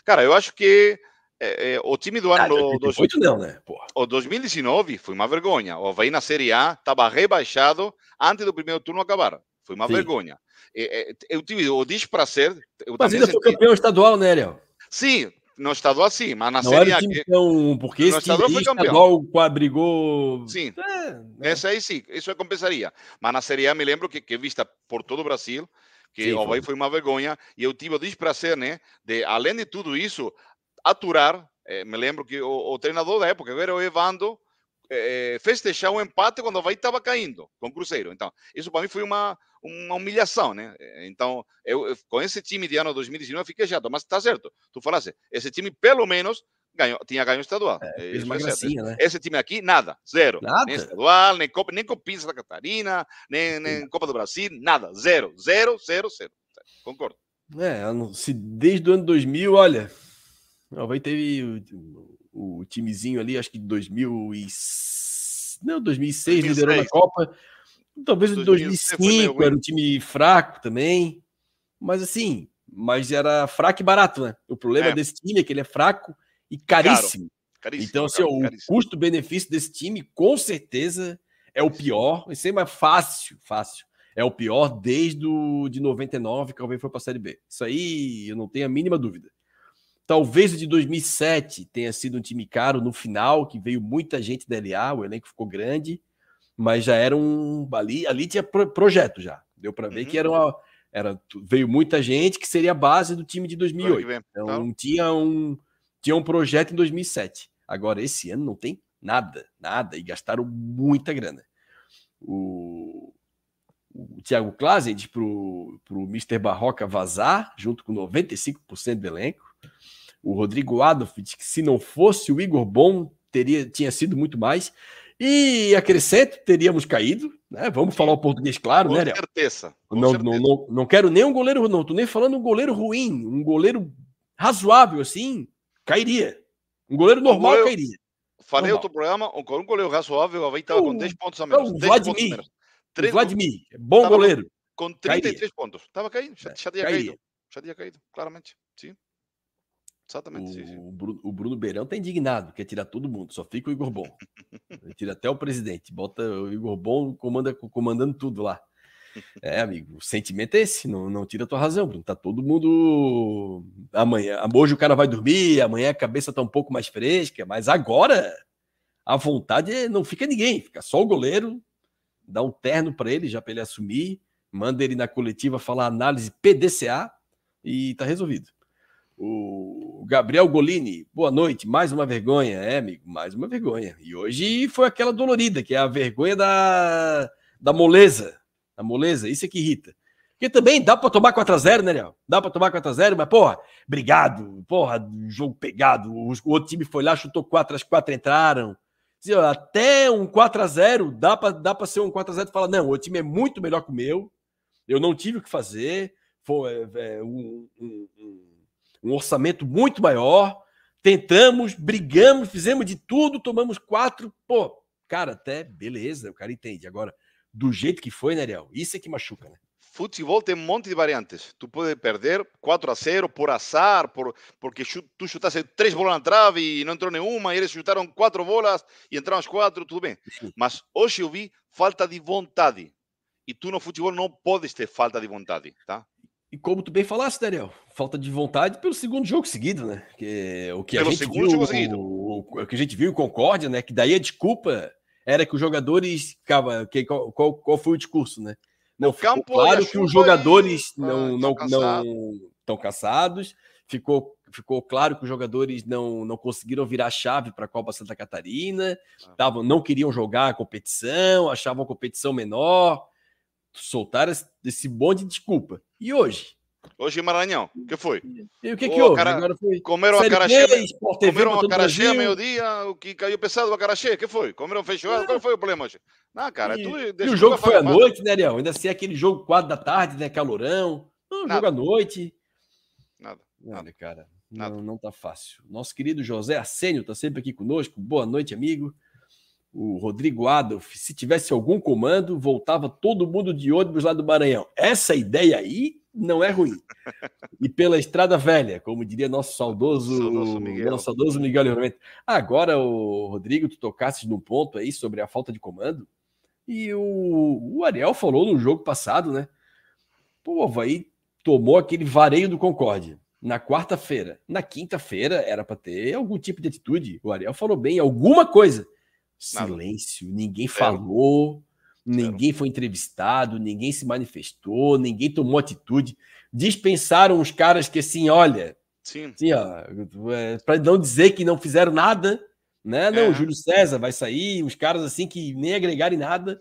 Speaker 2: Cara, eu acho que é, é, o time do ano. Ah, 88
Speaker 1: não, né? Porra.
Speaker 2: O 2019 foi uma vergonha. O Havaí na Série A estava rebaixado antes do primeiro turno acabar. Foi uma Sim. vergonha. É, eu tive o desprazer.
Speaker 1: Mas ainda foi campeão estadual, né, Léo?
Speaker 2: Sim, no estadual sim, mas na
Speaker 1: não
Speaker 2: Série
Speaker 1: A. Que... Então, porque esse estadual foi campeão. estadual quadrigou.
Speaker 2: Sim, é, essa aí sim, isso compensaria. Mas na Série A me lembro que, que vista por todo o Brasil, que sim, o Havaí foi. uma vergonha, e eu tive o desprazer, né, de, além de tudo isso, aturar. Eh, me lembro que o, o, treinador da época, era o Evando, eh, festejar o empate quando o Havaí estava caindo com o Cruzeiro. Então, isso para mim foi uma, uma humilhação, né? Então, eu, eu, com esse time de ano 2019 eu fiquei chato, mas tá certo. Tu falaste, esse time pelo menos ganhou, tinha ganho estadual. É,
Speaker 1: fez uma gracinha, né?
Speaker 2: Esse time aqui, nada, zero. Nada. Nem estadual, nem Copa, nem Copinha Santa Catarina, nem, nem Copa do Brasil, nada, zero, zero, zero, zero. Concordo.
Speaker 1: É, se desde o ano 2000, olha, vai ter o, o, timezinho ali, acho que 2000 e... Não, 2006, 2006. liderou na Copa. Talvez o 2005 era um time fraco também. Mas assim, mas era fraco e barato, né? O problema é. desse time é que ele é fraco e caríssimo. Caro. caríssimo então, assim, caro, o custo-benefício desse time, com certeza, é o pior. Isso é mais fácil, fácil. É o pior desde o de 99 que o foi para a Série B. Isso aí eu não tenho a mínima dúvida. Talvez o de 2007 tenha sido um time caro no final, que veio muita gente da LA, o elenco ficou grande mas já era um. Ali, ali tinha pro, projeto já. Deu para ver uhum. que era uma. Era, veio muita gente que seria a base do time de 2008. Então tá. tinha um, tinha um projeto em 2007. Agora, esse ano não tem nada, nada. E gastaram muita grana. O, o Thiago Klazed para o Mr. Barroca vazar, junto com 95% do elenco. O Rodrigo Adolf, que se não fosse o Igor Bom, teria, tinha sido muito mais. E acrescento, teríamos caído, né? Vamos falar o português claro,
Speaker 2: com
Speaker 1: né,
Speaker 2: certeza,
Speaker 1: com não, certeza. Não, não, não quero nem um goleiro, não tô nem falando um goleiro ruim, um goleiro razoável, assim, cairia. Um goleiro normal goleiro, cairia.
Speaker 2: Falei normal. outro programa, um goleiro razoável, o Havaí estava com 10 pontos a menos.
Speaker 1: O Vladimir, o Vladimir, bom goleiro.
Speaker 2: Com 33 cairia. pontos. Estava caindo, já, já tinha caído. Já tinha caído, claramente. Sim. Exatamente.
Speaker 1: O,
Speaker 2: sim.
Speaker 1: Bruno, o Bruno Beirão tá indignado, quer tirar todo mundo, só fica o Igor Bom. Ele tira até o presidente, bota o Igor Bom comanda, comandando tudo lá. É, amigo, o sentimento é esse, não, não tira a tua razão, Bruno. Tá todo mundo. Amanhã, hoje o cara vai dormir, amanhã a cabeça tá um pouco mais fresca, mas agora a vontade é, não fica ninguém, fica só o goleiro, dá um terno para ele já para ele assumir, manda ele na coletiva falar análise PDCA e tá resolvido. O Gabriel Golini, boa noite. Mais uma vergonha, é, amigo, mais uma vergonha. E hoje foi aquela dolorida, que é a vergonha da, da moleza. A moleza, isso é que irrita. Porque também dá para tomar 4x0, né, Léo? Dá para tomar 4x0, mas, porra, obrigado. Porra, jogo pegado. O, outro time foi lá, chutou 4, as 4 entraram. Até um 4x0, dá para dá ser um 4x0 e falar: não, o time é muito melhor que o meu. Eu não tive o que fazer. Foi é, é um, um, um um orçamento muito maior. Tentamos, brigamos, fizemos de tudo, tomamos quatro. Pô, cara, até beleza, o cara entende. Agora, do jeito que foi, né, Ariel? Isso é que machuca, né?
Speaker 2: Futebol tem um monte de variantes. Tu pode perder 4 a 0 por azar, por, porque tu chutaste três bolas na trave e não entrou nenhuma, e eles chutaram quatro bolas e entraram as quatro, tudo bem. Mas hoje eu vi falta de vontade. E tu no futebol não podes ter falta de vontade, tá?
Speaker 1: E como tu bem falaste, Daniel, falta de vontade pelo segundo jogo seguido, né? Que, o que pelo a gente viu, o, o, que a gente viu em Concórdia, né? Que daí a desculpa era que os jogadores ficava, que, qual, qual, qual foi o discurso, né? Não, ficou claro que os jogadores não não não estão cansados. Ficou ficou claro que os jogadores não, não conseguiram virar chave para a Copa Santa Catarina, ah. tavam, não queriam jogar a competição, achavam a competição menor soltaram esse bonde de desculpa. E hoje?
Speaker 2: Hoje em Maranhão, o que foi?
Speaker 1: E o que, que houve? Cara...
Speaker 2: Agora foi comeram a cara cheia, comeram a cara cheia meio-dia, o que caiu pesado a cara cheia, o que foi? Comeram feijoada, é. qual foi o problema hoje?
Speaker 1: Não, cara, e, tudo, e o jogo foi à noite, né, Ariel? Ainda assim, aquele jogo 4 da tarde, né, calorão. Não, jogo à noite.
Speaker 2: Nada.
Speaker 1: Nada, cara. Nada. Não, não tá fácil. Nosso querido José Arsenio tá sempre aqui conosco. Boa noite, amigo o Rodrigo Adolf, se tivesse algum comando, voltava todo mundo de ônibus lá do Maranhão. Essa ideia aí não é ruim. E pela Estrada Velha, como diria nosso saudoso, saudoso Miguel. Nosso saudoso Miguel Livramento. Agora, o Rodrigo, tu tocaste num ponto aí sobre a falta de comando. E o, o Ariel falou no jogo passado, né? Pô, o Havaí tomou aquele vareio do Concórdia na quarta-feira. Na quinta-feira era para ter algum tipo de atitude. O Ariel falou bem, alguma coisa. Silêncio, ninguém falou, ninguém foi entrevistado, ninguém se manifestou, ninguém tomou atitude. Dispensaram os caras que assim, olha, Sim. Assim, é, para não dizer que não fizeram nada, né? Não, é. o Júlio César vai sair, os caras assim que nem agregarem nada.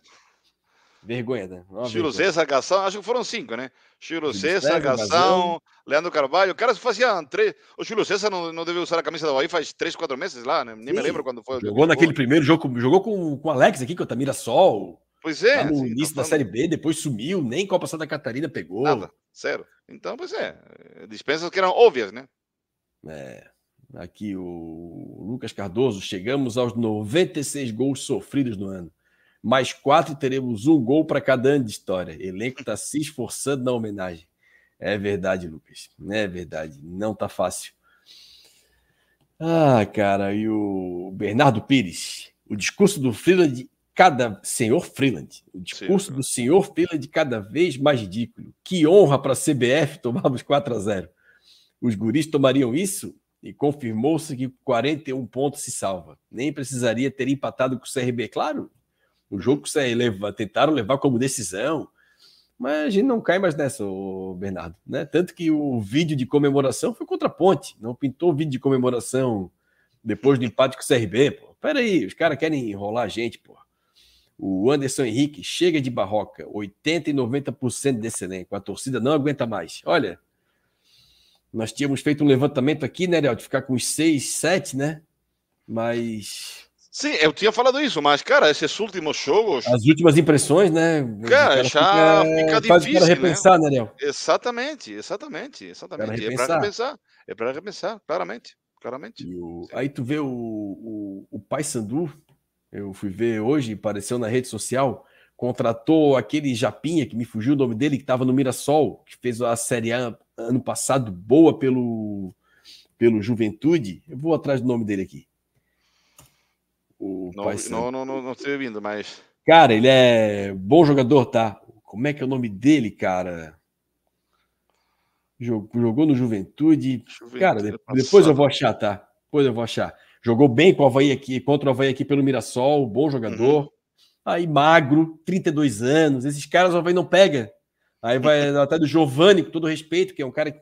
Speaker 1: Vergonha, né?
Speaker 2: Júlio César, Gação, acho que foram cinco, né? Júlio César, Gação, Leandro Carvalho. O cara fazia três. O César não, não deve usar a camisa do Bahia faz três, quatro meses lá, né? Nem sim. me lembro quando foi.
Speaker 1: Jogou naquele primeiro jogo, jogou com, com o Alex aqui, com o Tamira Sol.
Speaker 2: Pois é.
Speaker 1: no sim, início da Série B, depois sumiu, nem Copa Santa Catarina pegou.
Speaker 2: Nada, sério. Então, pois é. Dispensas que eram óbvias, né?
Speaker 1: É. Aqui o Lucas Cardoso, chegamos aos 96 gols sofridos no ano mais quatro e teremos um gol para cada ano de história. Elenco está se esforçando na homenagem. É verdade, Lucas. É verdade. Não tá fácil. Ah, cara, e o Bernardo Pires. O discurso do Freeland, cada. Senhor Freeland. O discurso Sim. do senhor Freeland cada vez mais ridículo. Que honra para a CBF tomarmos 4 a 0 Os guris tomariam isso? E confirmou-se que 41 pontos se salva. Nem precisaria ter empatado com o CRB. Claro, o jogo que você leva, tentaram levar como decisão, mas a gente não cai mais nessa, Bernardo. Né? Tanto que o vídeo de comemoração foi contra a Ponte, não pintou o vídeo de comemoração depois do empate com o CRB. Pô. Pera aí, os caras querem enrolar a gente, pô. O Anderson Henrique chega de barroca, 80 e 90% desse elenco. A torcida não aguenta mais. Olha, nós tínhamos feito um levantamento aqui, né, Léo, de ficar com os 6, 7, né? Mas.
Speaker 2: Sim, eu tinha falado isso, mas, cara, esses últimos jogos.
Speaker 1: As últimas impressões, né?
Speaker 2: Cara, já fica, fica difícil. Para
Speaker 1: repensar, né,
Speaker 2: né Léo? Exatamente, exatamente, exatamente. É para repensar. É para repensar, claramente. claramente.
Speaker 1: O... Aí tu vê o, o, o Pai Sandu, eu fui ver hoje, apareceu na rede social, contratou aquele Japinha, que me fugiu o nome dele, que estava no Mirassol, que fez a Série A ano passado, boa pelo, pelo Juventude. Eu vou atrás do nome dele aqui.
Speaker 2: O não, não, não, não, não estou vindo, mas.
Speaker 1: Cara, ele é bom jogador, tá? Como é que é o nome dele, cara? Jogou, jogou no Juventude. Juventude cara, depois eu vou achar, tá? Depois eu vou achar. Jogou bem com o Havaí aqui, contra o Havaí aqui pelo Mirassol, bom jogador. Uhum. Aí magro, 32 anos. Esses caras o Havaí não pega. Aí vai (laughs) até do Giovanni, com todo respeito, que é um cara que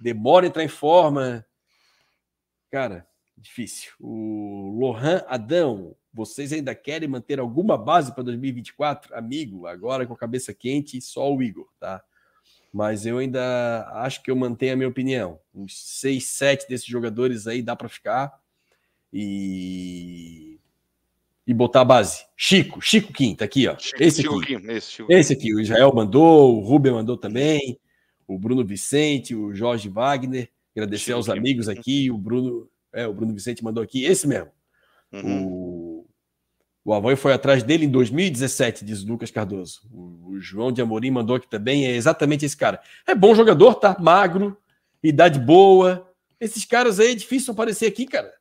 Speaker 1: demora a entrar em forma. Cara, difícil. O Lohan Adão, vocês ainda querem manter alguma base para 2024? Amigo, agora com a cabeça quente, só o Igor, tá? Mas eu ainda acho que eu mantenho a minha opinião. Uns 6, 7 desses jogadores aí dá para ficar e e botar a base. Chico, Chico Kim, tá aqui, ó. Chico, esse, Chico aqui. Kim, esse, Chico esse aqui, o Israel mandou, o Rubem mandou também, o Bruno Vicente, o Jorge Wagner. Agradecer Chico aos Kim. amigos aqui, o Bruno, é, o Bruno Vicente mandou aqui, esse mesmo. Uhum. O, o Havaí foi atrás dele em 2017, diz o Lucas Cardoso. O, o João de Amorim mandou aqui também, é exatamente esse cara. É bom jogador, tá? Magro, idade boa. Esses caras aí é difícil aparecer aqui, cara.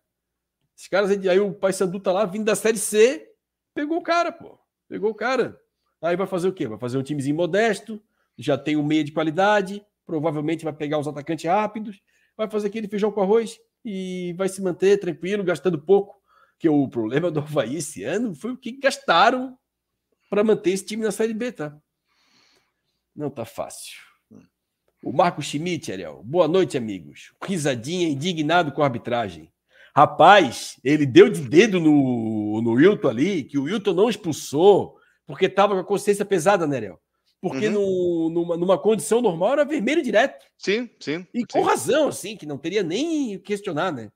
Speaker 1: Esses caras aí, aí o Paysandu tá lá vindo da Série C, pegou o cara, pô. Pegou o cara. Aí vai fazer o quê? Vai fazer um timezinho modesto, já tem um meia de qualidade, provavelmente vai pegar os atacantes rápidos, vai fazer aquele feijão com arroz e vai se manter tranquilo, gastando pouco. Que o problema do Havaí esse ano foi o que gastaram para manter esse time na Série B, tá? Não tá fácil. O Marco Schmidt, Ariel. Boa noite, amigos. Risadinha, indignado com a arbitragem. Rapaz, ele deu de dedo no, no Wilton ali, que o Wilton não expulsou, porque estava com a consciência pesada, né, Léo? Porque uhum. no, numa, numa, condição normal era vermelho direto.
Speaker 2: Sim, sim.
Speaker 1: E com razão, assim, que não teria nem questionar, né?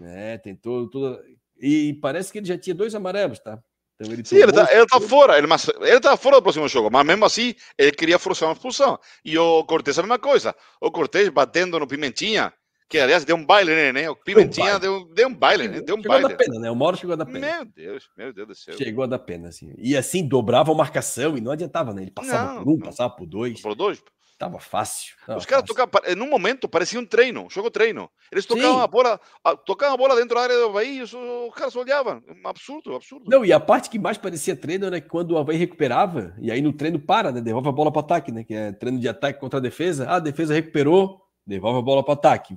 Speaker 1: É, tentou toda. E parece que ele já tinha dois amarelos, tá?
Speaker 2: Então ele Sim, ele tá, ele tá fora, ele, mas, ele tá fora do próximo jogo, mas mesmo assim ele queria forçar uma expulsão. E o Cortez a mesma coisa. O Cortez batendo no Pimentinha, que aliás deu um baile nele, né? O Pimentinha deu, deu um baile, né? Deu um
Speaker 1: chegou
Speaker 2: baile.
Speaker 1: da pena, né? O Mauro chegou da pena.
Speaker 2: Meu Deus, meu Deus do céu.
Speaker 1: Chegou a dar pena, assim. E assim, dobrava a marcação e não adiantava, né? Ele passava não, por um, não. passava por dois.
Speaker 2: Por dois.
Speaker 1: Tava fácil. Tava
Speaker 2: Os caras tocavam, num momento, parecia um treino, um jogo treino. Eles tocavam Sim. a bola, tocavam a bola dentro da área do Havaí e os, os caras olhavam. Absurdo, absurdo.
Speaker 1: Não, e a parte que mais parecia treino era quando o Havaí recuperava, e aí no treino para, né? Devolve a bola para ataque, né? Que é treino de ataque contra a defesa. Ah, a defesa recuperou, devolve a bola para ataque.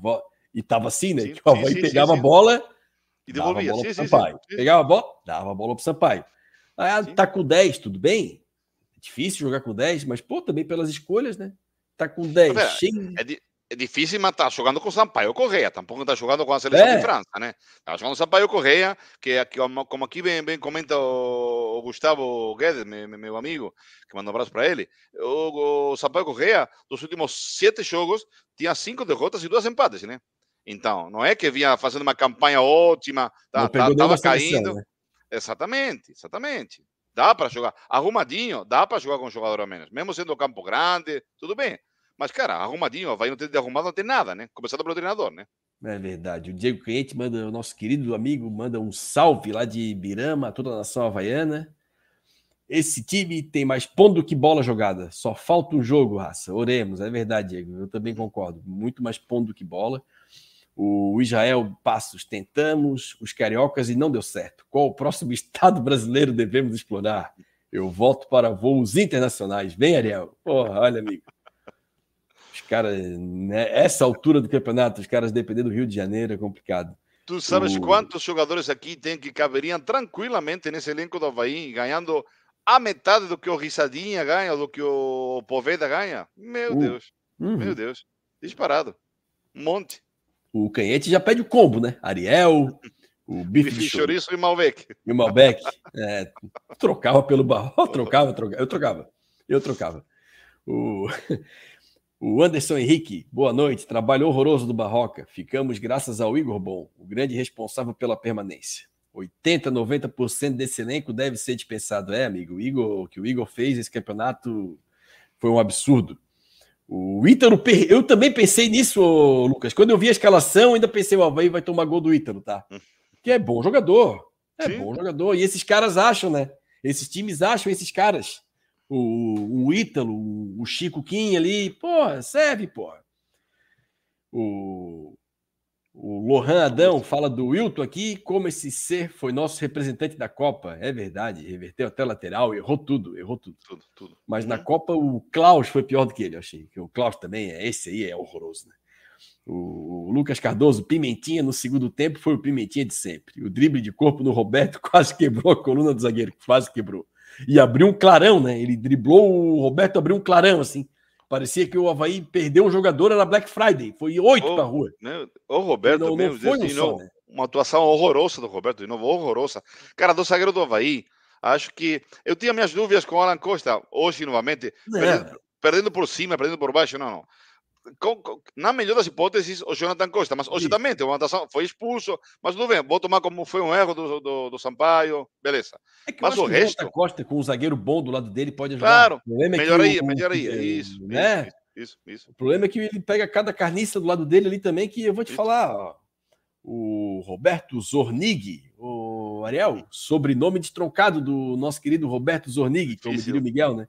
Speaker 1: E tava assim, né? Sim, que o Havaí sim, pegava sim, a bola e devolvia. Dava a bola sim, Sampaio. Pegava a bola, dava a bola pro Sampaio. Ah, tá com 10, tudo bem? É difícil jogar com 10, mas pô, também pelas escolhas, né? Tá com 10. Pera, cheio...
Speaker 2: é, di é, difícil, tá jogando com Sampaio Correia. Tampouco tá jogando com a seleção é. de França, né? Tá jogando Sampaio Correia, que aqui, como aqui bem, bem comenta o, Gustavo Guedes, meu, meu, amigo, que manda um abraço para ele. O, o Sampaio Correia, dos últimos sete jogos, tinha cinco derrotas e duas empates, né? Então, não é que vinha fazendo uma campanha ótima, tá, tá, tava caindo. Né? Exatamente, exatamente. Dá para jogar. Arrumadinho, dá para jogar com um jogador a menos. Mesmo sendo campo grande, tudo bem. Mas, cara, arrumadinho, vai não ter de arrumado, não tem nada, né? Começando pelo treinador, né?
Speaker 1: É verdade. O Diego Cliente manda, o nosso querido amigo, manda um salve lá de Birama, toda a nação havaiana. Esse time tem mais ponto que bola jogada. Só falta um jogo, raça. Oremos, é verdade, Diego. Eu também concordo. Muito mais ponto que bola. O Israel Passos tentamos, os cariocas e não deu certo. Qual o próximo (laughs) estado brasileiro devemos explorar? Eu volto para voos internacionais. Vem, Ariel. Porra, olha, amigo. Os caras, né, essa altura do campeonato, os caras dependendo do Rio de Janeiro é complicado.
Speaker 2: Tu sabes o... quantos jogadores aqui tem que caberiam tranquilamente nesse elenco do Havaí, ganhando a metade do que o Risadinha ganha, do que o Poveda ganha? Meu uh. Deus, uhum. meu Deus, disparado. Um monte.
Speaker 1: O Canhete já pede o combo, né? Ariel, (laughs) O bife, bife
Speaker 2: de chouriço e Malbec.
Speaker 1: E o Malbec. (laughs) É, trocava pelo barro. (laughs) Trocava, trocava. Eu trocava. Eu trocava. O, o Anderson Henrique, boa noite. Trabalho horroroso do Barroca. Ficamos graças ao Igor Bom, o grande responsável pela permanência. 80, 90% desse elenco deve ser dispensado. É, amigo, o Igor, o que o Igor fez esse campeonato foi um absurdo. O Ítalo, eu também pensei nisso, Lucas. Quando eu vi a escalação, ainda pensei, o Havaí vai tomar gol do Ítalo, tá? (laughs) Que é bom jogador. É Sim. bom jogador. E esses caras acham, né? Esses times acham esses caras. O, o Ítalo, o Chico Kim ali, porra, serve, porra. O, o Lohan Adão fala do Wilton aqui, como esse ser foi nosso representante da Copa. É verdade, reverteu até lateral, errou tudo, errou tudo. tudo, tudo. Mas uhum. na Copa o Klaus foi pior do que ele, eu achei. O Klaus também, é esse aí é horroroso, né? O, o Lucas Cardoso, Pimentinha no segundo tempo foi o Pimentinha de sempre. O drible de corpo no Roberto (laughs) quase quebrou a coluna do zagueiro, quase quebrou. E abriu um clarão, né? Ele driblou o Roberto, abriu um clarão assim. Parecia que o Havaí perdeu um jogador, era Black Friday. Foi oito para rua.
Speaker 2: Né? O Roberto não, mesmo, não foi só, né? uma atuação horrorosa do Roberto, de novo, horrorosa. Cara, do zagueiro do Havaí, acho que. Eu tinha minhas dúvidas com o Alan Costa, hoje novamente, perdendo, perdendo, por cima, perdendo por baixo, não, não com, com, na melhor das hipóteses, o Jonathan Costa, mas hoje Sim. também tem uma foi expulso, mas tudo bem, vou tomar como foi um erro do, do, do Sampaio, beleza.
Speaker 1: É mas o resto. O Costa com um zagueiro bom do lado dele pode ajudar.
Speaker 2: Claro, é melhoraria, o, melhoraria, isso,
Speaker 1: né? Isso, isso, isso, O problema é que ele pega cada carniça do lado dele ali também, que eu vou te isso. falar, ó, o Roberto Zornig, o Ariel, sobrenome destroncado do nosso querido Roberto Zornig, como diria o Miguel, né?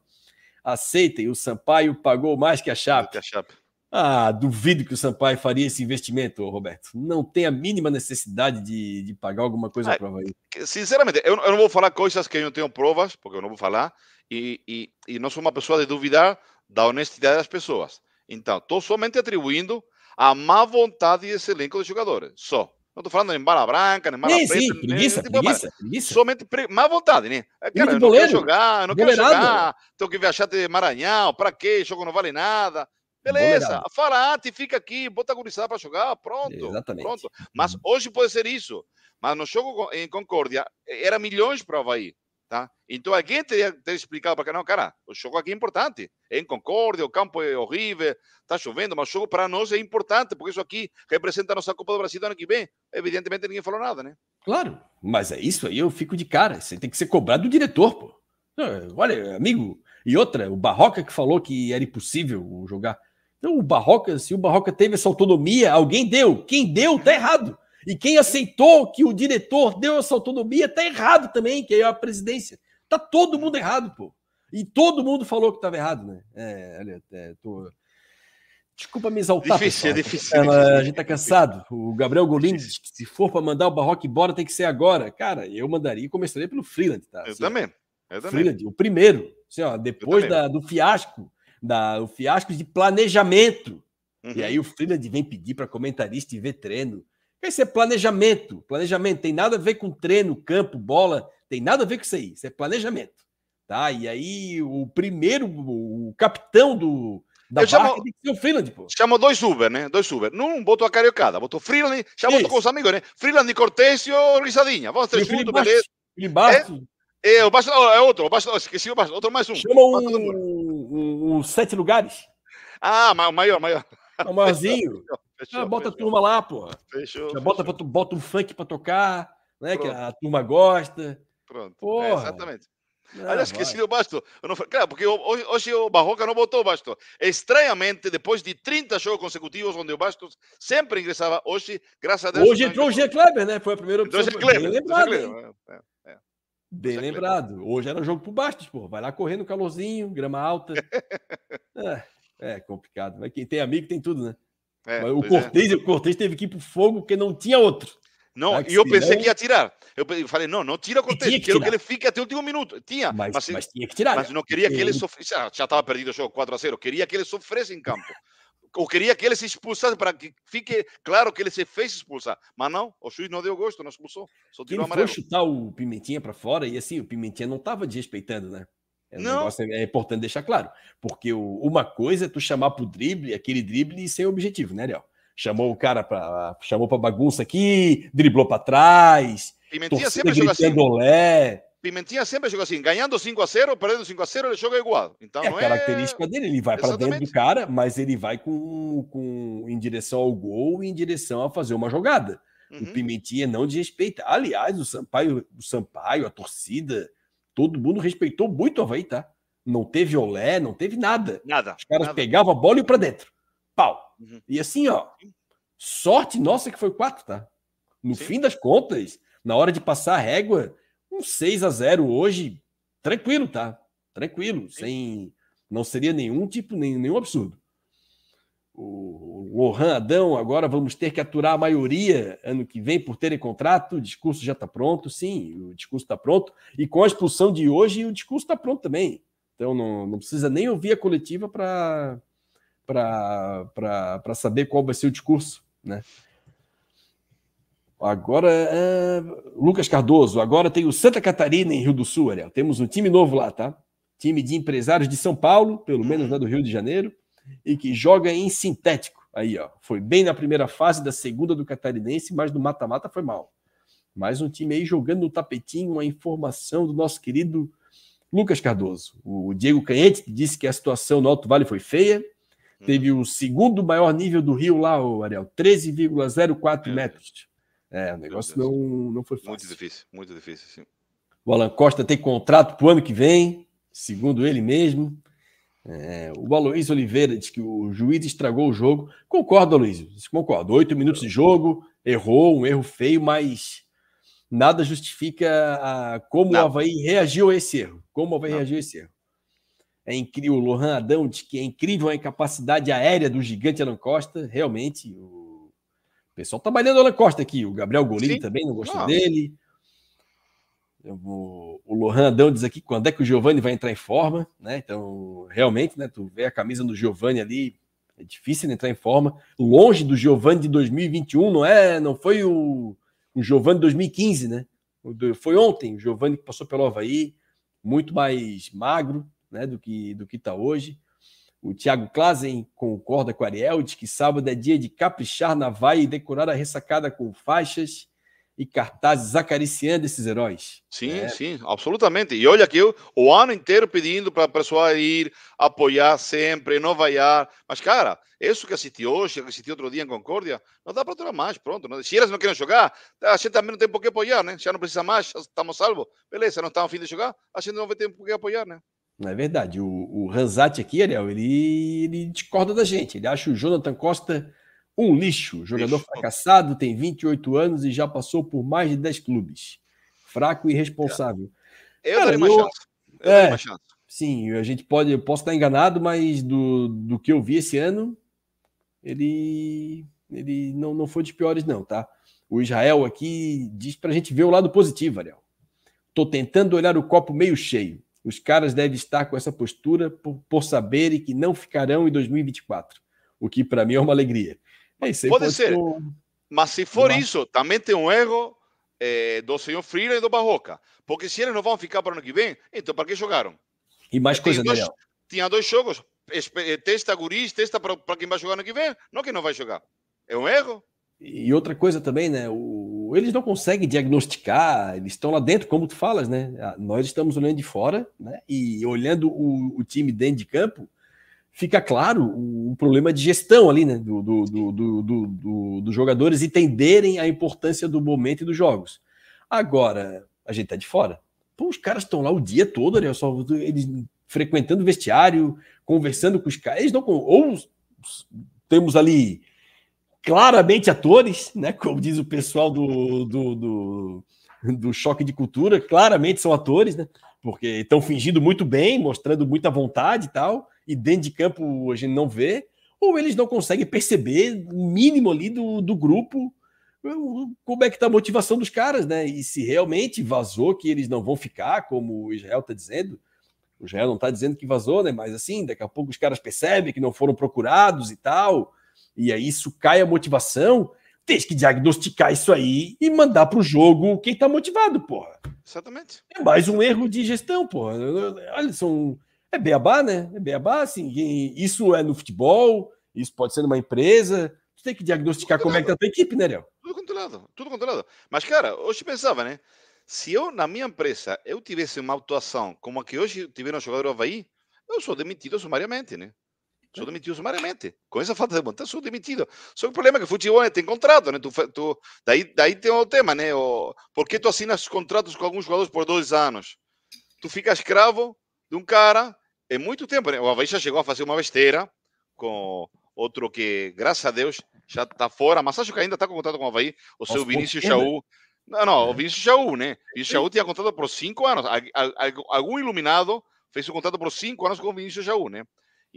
Speaker 1: Aceitem, o Sampaio pagou mais que a Chape. Que a Chape. Ah, duvido que o Sampaio faria esse investimento, Roberto. Não tem a mínima necessidade de, de pagar alguma coisa ah, para o
Speaker 2: Sinceramente, eu, eu, não vou falar coisas que eu não tenho provas, porque eu não vou falar, e, e, e não sou uma pessoa de duvidar da honestidade das pessoas. Então, estou somente atribuindo a má vontade desse elenco de jogadores. Só. Não estou falando em bala branca, nem bala sim, preta. Sim,
Speaker 1: preguiça, tipo, preguiça, preguiça.
Speaker 2: Somente pre... má vontade, né? Cara, eu não quero jogar, não quero jogar, tenho que viajar de Maranhão, para quê? O jogo não vale nada. Beleza, Farate fica aqui, bota a gurizada para jogar, pronto. Exatamente. Pronto. Mas uhum. hoje pode ser isso. Mas no jogo em Concórdia era milhões para o Havaí. Tá? Então alguém teria, teria explicado para cá, não, cara, o jogo aqui é importante. É em Concórdia, o campo é horrível, está chovendo, mas o jogo para nós é importante, porque isso aqui representa a nossa Copa do Brasil do ano que vem. Evidentemente ninguém falou nada, né?
Speaker 1: Claro, mas é isso aí, eu fico de cara. Você tem que ser cobrado do diretor, pô. Olha, amigo, e outra, o Barroca que falou que era impossível jogar. Então, o Barroca, se o Barroca teve essa autonomia, alguém deu. Quem deu, tá errado. E quem aceitou que o diretor deu essa autonomia, tá errado também, que é a presidência. Tá todo mundo errado, pô. E todo mundo falou que estava errado, né? É, olha, é, tô... Desculpa me exaltar.
Speaker 2: Difícil, é difícil.
Speaker 1: É, a gente tá cansado. O Gabriel diz que se for para mandar o Barroca embora, tem que ser agora. Cara, eu mandaria e começaria pelo Freeland, tá?
Speaker 2: Assim, eu também. Eu
Speaker 1: também. Freeland, o primeiro. Assim, ó, depois da, do fiasco da, o fiasco de planejamento. Uhum. E aí o Freeland vem pedir para comentarista e ver treino. Isso é planejamento. Planejamento tem nada a ver com treino, campo, bola, tem nada a ver com isso aí. Isso é planejamento. Tá? E aí o primeiro, o capitão do, da
Speaker 2: Eu chamo, tem que ser o Freeland, pô. Chamou dois Uber, né? Dois Uber. Não botou a cariocada, botou Freeland, já botou com os amigos, né? Freeland e Cortésio, risadinha. Vamos ter junto, beleza.
Speaker 1: Embaixo.
Speaker 2: É, o Baixo é outro, o Baixo, esqueci o Baixo, outro mais um.
Speaker 1: Chama um, um sete lugares.
Speaker 2: Ah, maior, maior.
Speaker 1: O maiorzinho. (laughs) Fechou, ah, bota fechou. a turma lá, pô. Fechou. Já bota, fechou. bota um funk pra tocar, né? Pronto. Que a turma gosta.
Speaker 2: Pronto. É, porra. É, exatamente. Não, Aliás, esqueci o Basto. Eu não, claro, porque hoje, hoje o Barroca não botou o Basto. Estranhamente, depois de 30 jogos consecutivos onde o Bastos sempre ingressava, hoje, graças a Deus.
Speaker 1: Hoje entrou o G. Kleber, né? Foi a primeira opção. É Kleber. Lembrado, Kleber. É, é. Bem lembrado. Hoje era jogo por baixo, pô. Vai lá correndo calorzinho, grama alta. é, é complicado. Mas quem tem amigo tem tudo, né? É, o é. Cortez, é. o Cortez teve que ir pro fogo porque não tinha outro.
Speaker 2: Não, tá? e eu pensei que ia tirar. Eu falei, não, não tira o Cortez, que quero que ele fique até o último minuto. Tinha,
Speaker 1: mas, mas, mas tinha que tirar.
Speaker 2: Mas não queria que ele sofresse. Já estava perdido o jogo 4 a 0 Queria que ele sofresse em campo ou queria que ele se expulsasse para que fique claro que ele se fez expulsar. Mas não, o juiz não deu gosto, não expulsou. Só tirou ele
Speaker 1: amarelo. foi chutar o Pimentinha para fora e assim, o Pimentinha não estava desrespeitando, né? É, não. é importante deixar claro. Porque o, uma coisa é tu chamar pro drible, aquele drible sem objetivo, né, Ariel? Chamou o cara para chamou para bagunça aqui, driblou para trás.
Speaker 2: Pimentinha sempre joga assim. Olé. Pimentinha sempre joga assim, ganhando 5 a 0, perdendo 5 a 0, ele joga igual. Então
Speaker 1: é a característica é... dele, ele vai para dentro do cara, mas ele vai com, com em direção ao gol e em direção a fazer uma jogada. Uhum. O Pimentinha não desrespeita. Aliás, o Sampaio, o Sampaio, a torcida, todo mundo respeitou muito o Havaí, tá? Não teve olé, não teve nada.
Speaker 2: Nada.
Speaker 1: Os caras
Speaker 2: nada.
Speaker 1: pegavam a bola e para dentro. Pau. Uhum. E assim, ó, sorte nossa que foi quatro, tá? No Sim. fim das contas, na hora de passar a régua, um 6 a 0 hoje, tranquilo, tá? Tranquilo, Sim. sem não seria nenhum tipo, nenhum, nenhum absurdo. O Lohan Adão, agora vamos ter que aturar a maioria ano que vem por terem contrato. O discurso já está pronto, sim, o discurso está pronto. E com a expulsão de hoje, o discurso está pronto também. Então não, não precisa nem ouvir a coletiva para saber qual vai ser o discurso. Né? Agora, é... Lucas Cardoso, agora tem o Santa Catarina em Rio do Sul, Ariel. Temos um time novo lá, tá? Time de empresários de São Paulo, pelo menos né, do Rio de Janeiro, e que joga em sintético. Aí, ó, foi bem na primeira fase da segunda do Catarinense, mas no mata-mata foi mal. Mais um time aí jogando no tapetinho, uma informação do nosso querido Lucas Cardoso. O Diego Canhete disse que a situação no Alto Vale foi feia. Teve o segundo maior nível do rio lá, o Ariel, 13,04 metros. É, o negócio não, não foi fácil.
Speaker 2: Muito difícil, muito difícil, sim.
Speaker 1: O Alan Costa tem contrato para o ano que vem, segundo ele mesmo. É, o Aloysio Oliveira diz que o juiz estragou o jogo. Concordo, Aloysio. Concordo. Oito minutos de jogo, errou, um erro feio, mas nada justifica a, como não. o Havaí reagiu a esse erro. Como o Havaí não. reagiu a esse erro. É incrível. O Lohan Adão diz que é incrível a incapacidade aérea do gigante Alan Costa. Realmente, o pessoal trabalhando Alan Costa aqui. O Gabriel Golini também não gostou não. dele. O, o Lohan Adão diz aqui quando é que o Giovani vai entrar em forma, né? Então, realmente, né? Tu vê a camisa do Giovani ali, é difícil entrar em forma. Longe do Giovani de 2021, não é? Não foi o o Giovanni 2015, né? Foi ontem, o Giovanni que passou pelo Havaí, muito mais magro né, do que do que está hoje. O Thiago Klazen concorda com o Ariel, diz que sábado é dia de caprichar na vai e decorar a ressacada com faixas e cartazes acariciando esses heróis.
Speaker 2: Sim, é. sim, absolutamente. E olha que eu o ano inteiro pedindo para a pessoa ir, apoiar sempre, não vaiar. Mas, cara, isso que assisti hoje, que assisti outro dia em Concórdia, não dá para aturar mais, pronto. Não? Se eles não querem jogar, a gente também não tem por que apoiar, né? Já não precisa mais, já estamos salvos. Beleza, não estão a fim de jogar, a gente não vai ter por que apoiar, né?
Speaker 1: Não é verdade. O, o Ranzati aqui, Ariel, ele, ele discorda da gente. Ele acha o Jonathan Costa um lixo, jogador lixo. fracassado, tem 28 anos e já passou por mais de 10 clubes. Fraco e irresponsável.
Speaker 2: Eu Cara, daria uma chance. Eu
Speaker 1: é. Sim, a gente pode, eu posso estar enganado, mas do, do que eu vi esse ano, ele, ele não, não foi de piores, não, tá? O Israel aqui diz para a gente ver o lado positivo, Ariel. Estou tentando olhar o copo meio cheio. Os caras devem estar com essa postura por, por saberem que não ficarão em 2024, o que para mim é uma alegria.
Speaker 2: É, pode, pode ser. Mas se for isso, também tem um erro é, do senhor Freire e do Barroca. Porque se eles não vão ficar para o ano que vem, então para que jogaram?
Speaker 1: E mais coisa,
Speaker 2: dois, Daniel. Tinha dois jogos. Testa guris, testa para quem vai jogar ano que vem, não quem não vai jogar. É um erro.
Speaker 1: E outra coisa também, né? O, eles não conseguem diagnosticar, eles estão lá dentro, como tu falas, né? Ah, nós estamos olhando de fora, né? E olhando o, o time dentro de campo, fica claro o, problema de gestão ali, né? Do, do, do, do, dos jogadores entenderem a importância do momento e dos jogos. Agora, a gente tá de fora. Pô, os caras estão lá o dia todo, né? Só, eles frequentando o vestiário, conversando com os caras. Eles não. Ou temos ali claramente atores, né? Como diz o pessoal do, do, do, do choque de cultura, claramente são atores, né? Porque estão fingindo muito bem, mostrando muita vontade e tal e dentro de campo a gente não vê, ou eles não conseguem perceber o mínimo ali do, do grupo como é que está a motivação dos caras, né? E se realmente vazou que eles não vão ficar, como o Israel está dizendo, o Israel não está dizendo que vazou, né? Mas assim, daqui a pouco os caras percebem que não foram procurados e tal, e aí isso cai a motivação, tem que diagnosticar isso aí e mandar para o jogo quem está motivado, porra.
Speaker 2: Exatamente.
Speaker 1: É mais um erro de gestão, porra. Olha, são é beabá, né? É beabá, assim. Isso é no futebol, isso pode ser numa empresa. Tu tem que diagnosticar como é que tá a tua equipe, né, Léo?
Speaker 2: Tudo controlado, tudo controlado. Mas, cara, hoje pensava, né? Se eu, na minha empresa, eu tivesse uma atuação como a que hoje tiveram jogador do Havaí, eu sou demitido sumariamente, né? Sou demitido sumariamente. Com essa falta de vontade, sou demitido. Só que o problema é que o futebol tem contrato, né? Tu, tu, daí, daí tem o tema, né? O, por que tu assinas contratos com alguns jogadores por dois anos? Tu fica escravo de um cara em muito tempo, né? O Havaí já chegou a fazer uma besteira com outro que, graças a Deus, já está fora, mas acho que ainda está com contrato com o Havaí, o seu Vinícius Chaú. Não, não, o Vinícius Chaú, né? Vinícius Chaú tinha contrato por cinco anos. Algum iluminado fez o contrato por cinco anos com o Vinícius Chaú, né?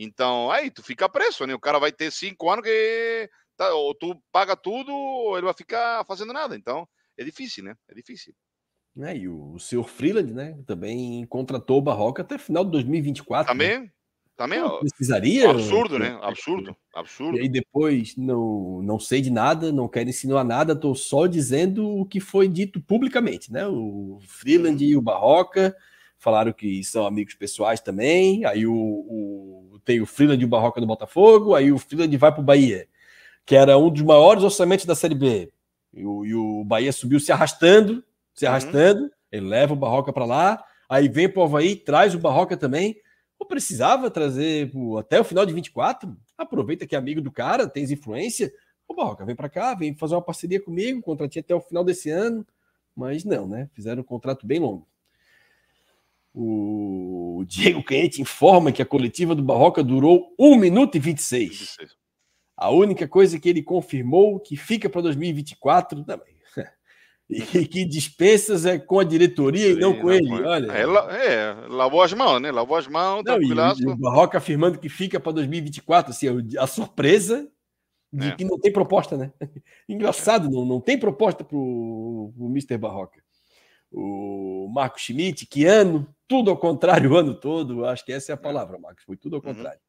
Speaker 2: Então, aí tu fica preso, né? O cara vai ter cinco anos que tá, ou tu paga tudo ou ele vai ficar fazendo nada. Então, é difícil, né? É difícil.
Speaker 1: É, e o, o senhor Freeland, né? Também contratou o Barroca até final de 2024.
Speaker 2: Né? Também,
Speaker 1: né?
Speaker 2: também.
Speaker 1: Não precisaria.
Speaker 2: Absurdo, né? Absurdo, absurdo.
Speaker 1: E aí depois, não, não sei de nada, não quero insinuar nada, estou só dizendo o que foi dito publicamente, né? O Freeland uhum. e o Barroca falaram que são amigos pessoais também. Aí o, o tem o Freeland e o Barroca do Botafogo, aí o Freeland vai para o Bahia, que era um dos maiores orçamentos da Série B. E o, e o Bahia subiu se arrastando, se uhum. arrastando. Uhum. Ele leva o Barroca para lá, aí vem para o Havaí, traz o Barroca também. Ou precisava trazer pô, até o final de 24? Aproveita que é amigo do cara, tens influência. O Barroca vem para cá, vem fazer uma parceria comigo, contratinho até o final desse ano. Mas não, né? Fizeram um contrato bem longo. O Diego Quente informa que a coletiva do Barroca durou 1 minuto e 26. A única coisa que ele confirmou que fica para 2024 também. E (laughs) que dispensas é com a diretoria e não com ele. Olha.
Speaker 2: É, é, lavou as mãos, né? Lavou as mãos, não,
Speaker 1: e, o Barroca afirmando que fica para 2024, assim, a surpresa de é. que não tem proposta, né? (laughs) Engraçado, não, não tem proposta para o Mr. Barroca o Marco Schmidt, que ano, tudo ao contrário o ano todo, acho que essa é a palavra, Marcos, foi tudo ao uhum. contrário.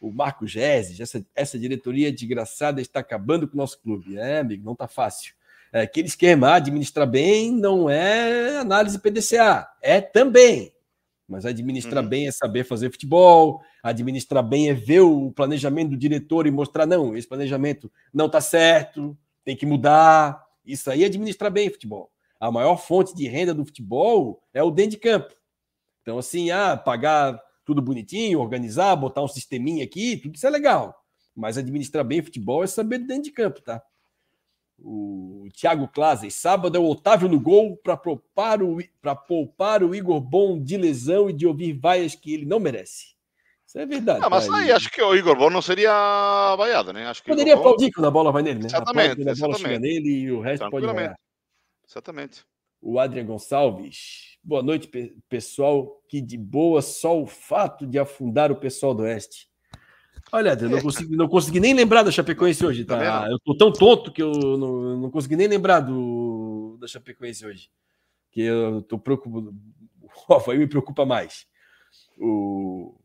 Speaker 1: Uhum. O Marco Gezes, essa, essa diretoria desgraçada está acabando com o nosso clube. É, amigo, não está fácil. É, aquele esquema, administrar bem não é análise PDCA, é também. Mas administrar uhum. bem é saber fazer futebol, administrar bem é ver o planejamento do diretor e mostrar, não, esse planejamento não está certo, tem que mudar. Isso aí é administrar bem futebol a maior fonte de renda do futebol é o dentro de campo. Então, assim, ah, pagar tudo bonitinho, organizar, botar um sisteminha aqui, tudo isso é legal. Mas administrar bem futebol é saber dentro de campo, tá? O Thiago Clases, sábado é o Otávio no gol para poupar, o, poupar o Igor Bom de lesão e de ouvir vaias que ele não merece. Isso é verdade.
Speaker 2: Não, mas aí acho que o Igor Bom não seria vaiado, né? Acho que
Speaker 1: Poderia aplaudir quando a bola vai nele, né?
Speaker 2: Exatamente.
Speaker 1: Aplaude, a bola chega nele e o resto pode vaiar.
Speaker 2: Exatamente.
Speaker 1: O Adrian Gonçalves. Boa noite, pessoal. Que de boa só o fato de afundar o pessoal do Oeste. Olha, Adrian, não consegui, não consegui nem lembrar da Chapecoense hoje, tá? eu tô tão tonto que eu não, não consegui nem lembrar do, da Chapecoense hoje. Que eu tô preocupado. O Havaí me preocupa mais. O,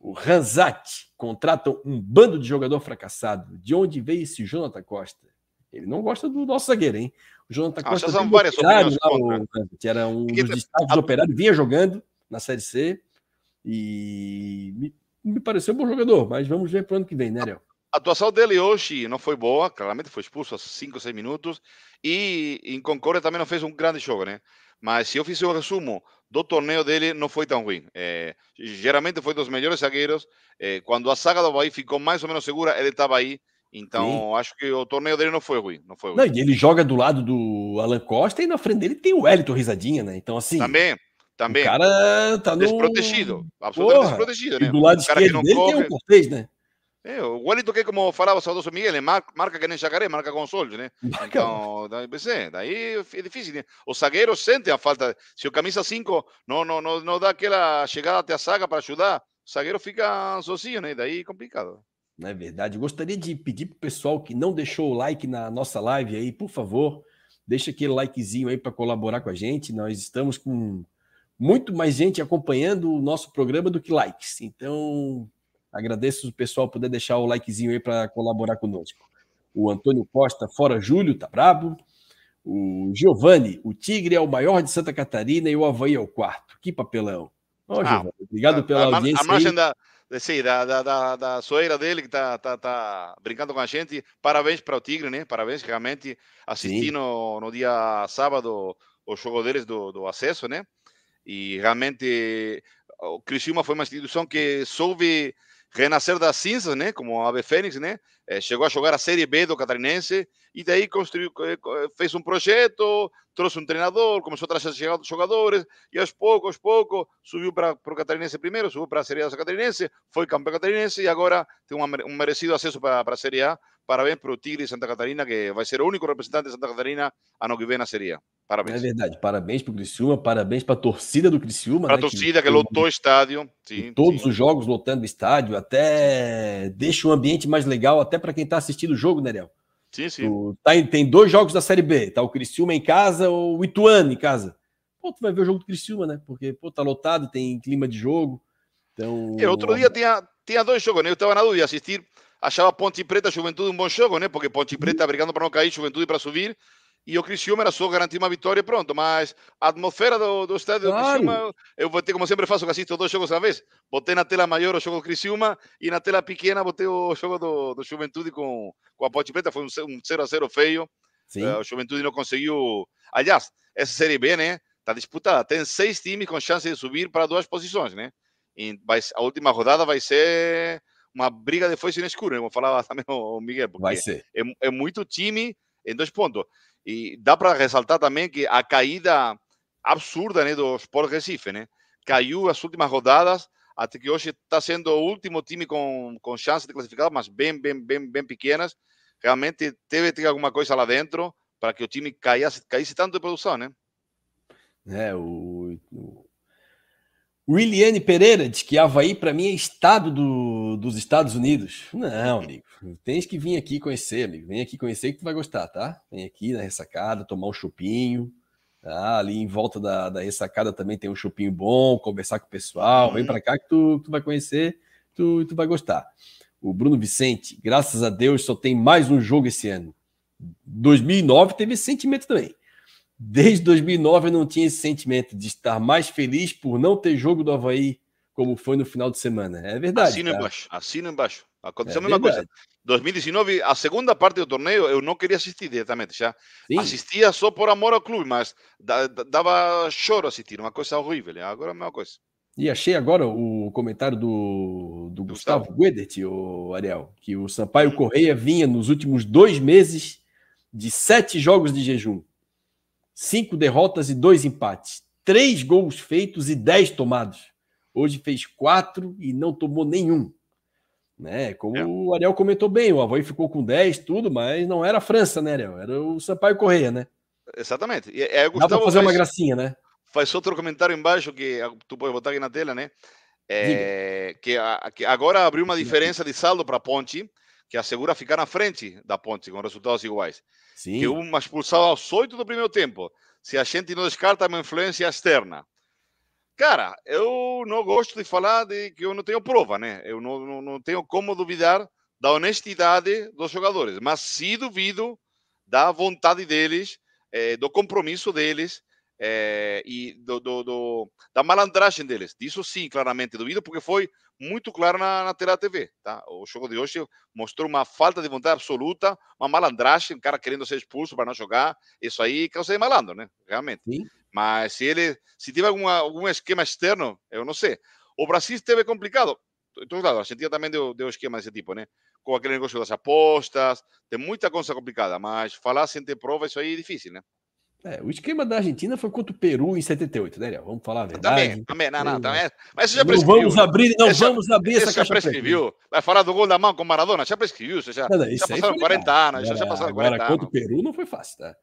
Speaker 1: o Ranzat contrata um bando de jogador fracassado. De onde veio esse Jonathan Costa? Ele não gosta do nosso zagueiro, hein? O Jonathan ah, Costa
Speaker 2: são várias opiniões
Speaker 1: lá, o, que era um dos destaques do Operário, vinha jogando na Série C e me, me pareceu um bom jogador, mas vamos ver para o ano que vem, né, Léo?
Speaker 2: A atuação dele hoje não foi boa, claramente foi expulso aos 5 ou 6 minutos, e em Concórdia também não fez um grande jogo, né? Mas se eu fizer o resumo do torneio dele, não foi tão ruim. É, geralmente foi dos melhores zagueiros. É, quando a saga do Bahia ficou mais ou menos segura, ele estava aí então, Sim. acho que o torneio dele não foi ruim. Não foi ruim. Não,
Speaker 1: ele joga do lado do Alan Costa e na frente dele tem o Wellington Risadinha, né? Então, assim.
Speaker 2: Também, também.
Speaker 1: O cara tá no...
Speaker 2: desprotegido. Absolutamente Porra. desprotegido, né?
Speaker 1: E do lado esquerdo dele corre... tem o Cortez, né?
Speaker 2: É, o Wellington, que como falava o Saudoso Miguel, marca, marca que nem jacaré, marca com solde, né? Então, daí, é, daí é difícil, né? Os zagueiros sentem a falta. Se o camisa 5 não, não, não, não dá aquela chegada até a saga para ajudar, o zagueiro fica sozinho, né? Daí é complicado.
Speaker 1: Não é verdade? gostaria de pedir para o pessoal que não deixou o like na nossa live aí, por favor, deixa aquele likezinho aí para colaborar com a gente. Nós estamos com muito mais gente acompanhando o nosso programa do que likes. Então, agradeço o pessoal poder deixar o likezinho aí para colaborar conosco. O Antônio Costa, fora Júlio, tá brabo. O Giovanni, o Tigre é o maior de Santa Catarina e o Havaí é o quarto. Que papelão. Oh, ah, obrigado pela a, audiência. A margem
Speaker 2: da, sim, da, da, da, da soeira dele que está tá, tá brincando com a gente. Parabéns para o Tigre, né? Parabéns, realmente. Assisti no, no dia sábado o jogo deles do, do acesso, né? E realmente o Criciúma foi uma instituição que soube renascer das cinzas, né? Como a Ave Fênix, né? É, chegou a jogar a Série B do Catarinense e daí construiu, fez um projeto, trouxe um treinador, começou a trazer jogadores e aos poucos, aos poucos, subiu para o Catarinense primeiro, subiu para a Série A do Catarinense, foi campeão catarinense e agora tem uma, um merecido acesso para, para a Série A. Parabéns para o Tigre Santa Catarina, que vai ser o único representante de Santa Catarina ano que vem na Série A. Parabéns.
Speaker 1: É verdade. Parabéns para o Criciúma, parabéns para a torcida do Criciúma.
Speaker 2: Para a né, torcida que, que lotou o estádio.
Speaker 1: Sim, todos sim. os jogos lotando o estádio, até deixa o ambiente mais legal, até para quem está assistindo o jogo, né, Léo?
Speaker 2: Sim, sim. Tu,
Speaker 1: tá, tem dois jogos da Série B, tá o Criciúma em casa ou o Ituano em casa. Pô, tu vai ver o jogo do Criciúma, né? Porque, pô, tá lotado, tem clima de jogo. Então...
Speaker 2: E outro dia tinha, tinha dois jogos, né? Eu estava na dúvida de assistir. Achava Ponte Preta, Juventude um bom jogo, né? Porque Ponte Preta brigando para não cair, Juventude para subir. E o Criciúma era só garantir uma vitória e pronto, mas a atmosfera do, do estádio claro. do Criciúma, eu botei, como sempre faço, que assisto dois jogos à vez, botei na tela maior o jogo do Criciúma e na tela pequena botei o jogo do, do Juventude com, com a Ponte Preta, foi um, um 0 a 0 feio, uh, o Juventude não conseguiu, aliás, essa Série B, né, está disputada, tem seis times com chance de subir para duas posições, né, e vai, a última rodada vai ser uma briga de foice no escuro, né? como falava (laughs) também o Miguel, porque
Speaker 1: vai ser.
Speaker 2: É, é muito time em dois pontos. E dá para ressaltar também que a caída absurda né, do Sport Recife, né? Caiu as últimas rodadas, até que hoje está sendo o último time com, com chance de classificar, mas bem, bem, bem, bem pequenas. Realmente teve ter alguma coisa lá dentro para que o time caísse, caísse tanto de produção, né?
Speaker 1: É, o, o Williane Pereira diz que Havaí, para mim, é estado do, dos Estados Unidos. Não, amigo. Tens que vir aqui conhecer, amigo. Vem aqui conhecer que tu vai gostar, tá? Vem aqui na ressacada, tomar um chupinho. Tá? Ali em volta da, da ressacada também tem um chupinho bom, conversar com o pessoal. Vem para cá que tu, tu vai conhecer, tu, tu vai gostar. O Bruno Vicente, graças a Deus, só tem mais um jogo esse ano. 2009 teve sentimento também. Desde 2009 eu não tinha esse sentimento de estar mais feliz por não ter jogo do Havaí como foi no final de semana. É verdade.
Speaker 2: Assino tá? embaixo, assino embaixo. Aconteceu é a mesma verdade. coisa. 2019, a segunda parte do torneio, eu não queria assistir diretamente já. Sim. Assistia só por amor ao clube, mas dava choro assistir, uma coisa horrível. Agora é a mesma coisa.
Speaker 1: E achei agora o comentário do, do Gustavo, Gustavo Guedert, o Ariel, que o Sampaio hum. Correia vinha nos últimos dois meses de sete jogos de jejum cinco derrotas e dois empates, três gols feitos e dez tomados. Hoje fez quatro e não tomou nenhum. Né? Como é. o Ariel comentou bem, o Havaí ficou com 10, tudo, mas não era a França, né, Ariel? Era o Sampaio Correia, né?
Speaker 2: Exatamente.
Speaker 1: E, é, Gustavo Dá para fazer faz, uma gracinha, né?
Speaker 2: Faz outro comentário embaixo que tu pode botar aqui na tela, né? É, que, a, que, agora abriu uma diferença de saldo para a Ponte, que assegura ficar na frente da Ponte com resultados iguais. Sim. que uma expulsão aos oito do primeiro tempo. Se a gente não descarta uma influência externa. Cara, eu não gosto de falar de que eu não tenho prova, né? Eu não, não, não tenho como duvidar da honestidade dos jogadores, mas sim duvido da vontade deles, eh, do compromisso deles eh, e do, do, do, da malandragem deles. Disso sim, claramente duvido, porque foi muito claro na, na tela TV. Tá? O jogo de hoje mostrou uma falta de vontade absoluta, uma malandragem, um cara querendo ser expulso para não jogar. Isso aí causa de malandro, né? Realmente. Sim. Mas se ele, se tiver alguma, algum esquema externo, eu não sei. O Brasil esteve complicado. Então, claro, a Argentina também deu, deu esquema desse tipo, né? Com aquele negócio das apostas, tem muita coisa complicada, mas falar sem ter prova, isso aí é difícil, né?
Speaker 1: É, o esquema da Argentina foi contra o Peru em 78, né, Léo? Vamos falar a verdade.
Speaker 2: Também, também, não, não, também. Mas isso já
Speaker 1: prescreveu. Não vamos abrir, não essa, vamos abrir essa
Speaker 2: caixa. já prescreveu. Vai falar do gol da mão com Maradona, já prescreveu. Já, não, já passaram 40 anos, agora, já, passaram 40
Speaker 1: agora, contra o Peru não foi fácil, tá?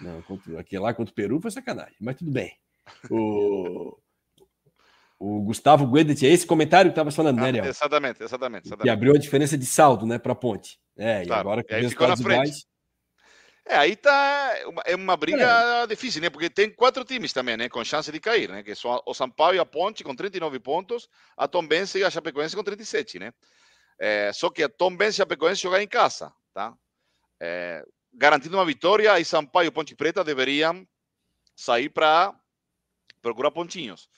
Speaker 1: Não, contra, aqui lá contra o Peru foi sacanagem, mas tudo bem. O, o Gustavo Guedet, é esse comentário que estava falando, né, ah, Léo?
Speaker 2: Exatamente, exatamente, exatamente.
Speaker 1: E abriu a diferença de saldo, né, para a ponte. É, e agora que
Speaker 2: os resultados iguais é, aí tá é uma briga é. difícil, né? Porque tem quatro times também, né? Com chance de cair, né? Que são o Sampaio e a Ponte com 39 pontos, a Tombense e a Chapecoense com 37, né? É, só que a Tombense e a Chapecoense jogam em casa, tá? É, garantindo uma vitória, e Sampaio e Ponte Preta deveriam sair para procurar pontinhos.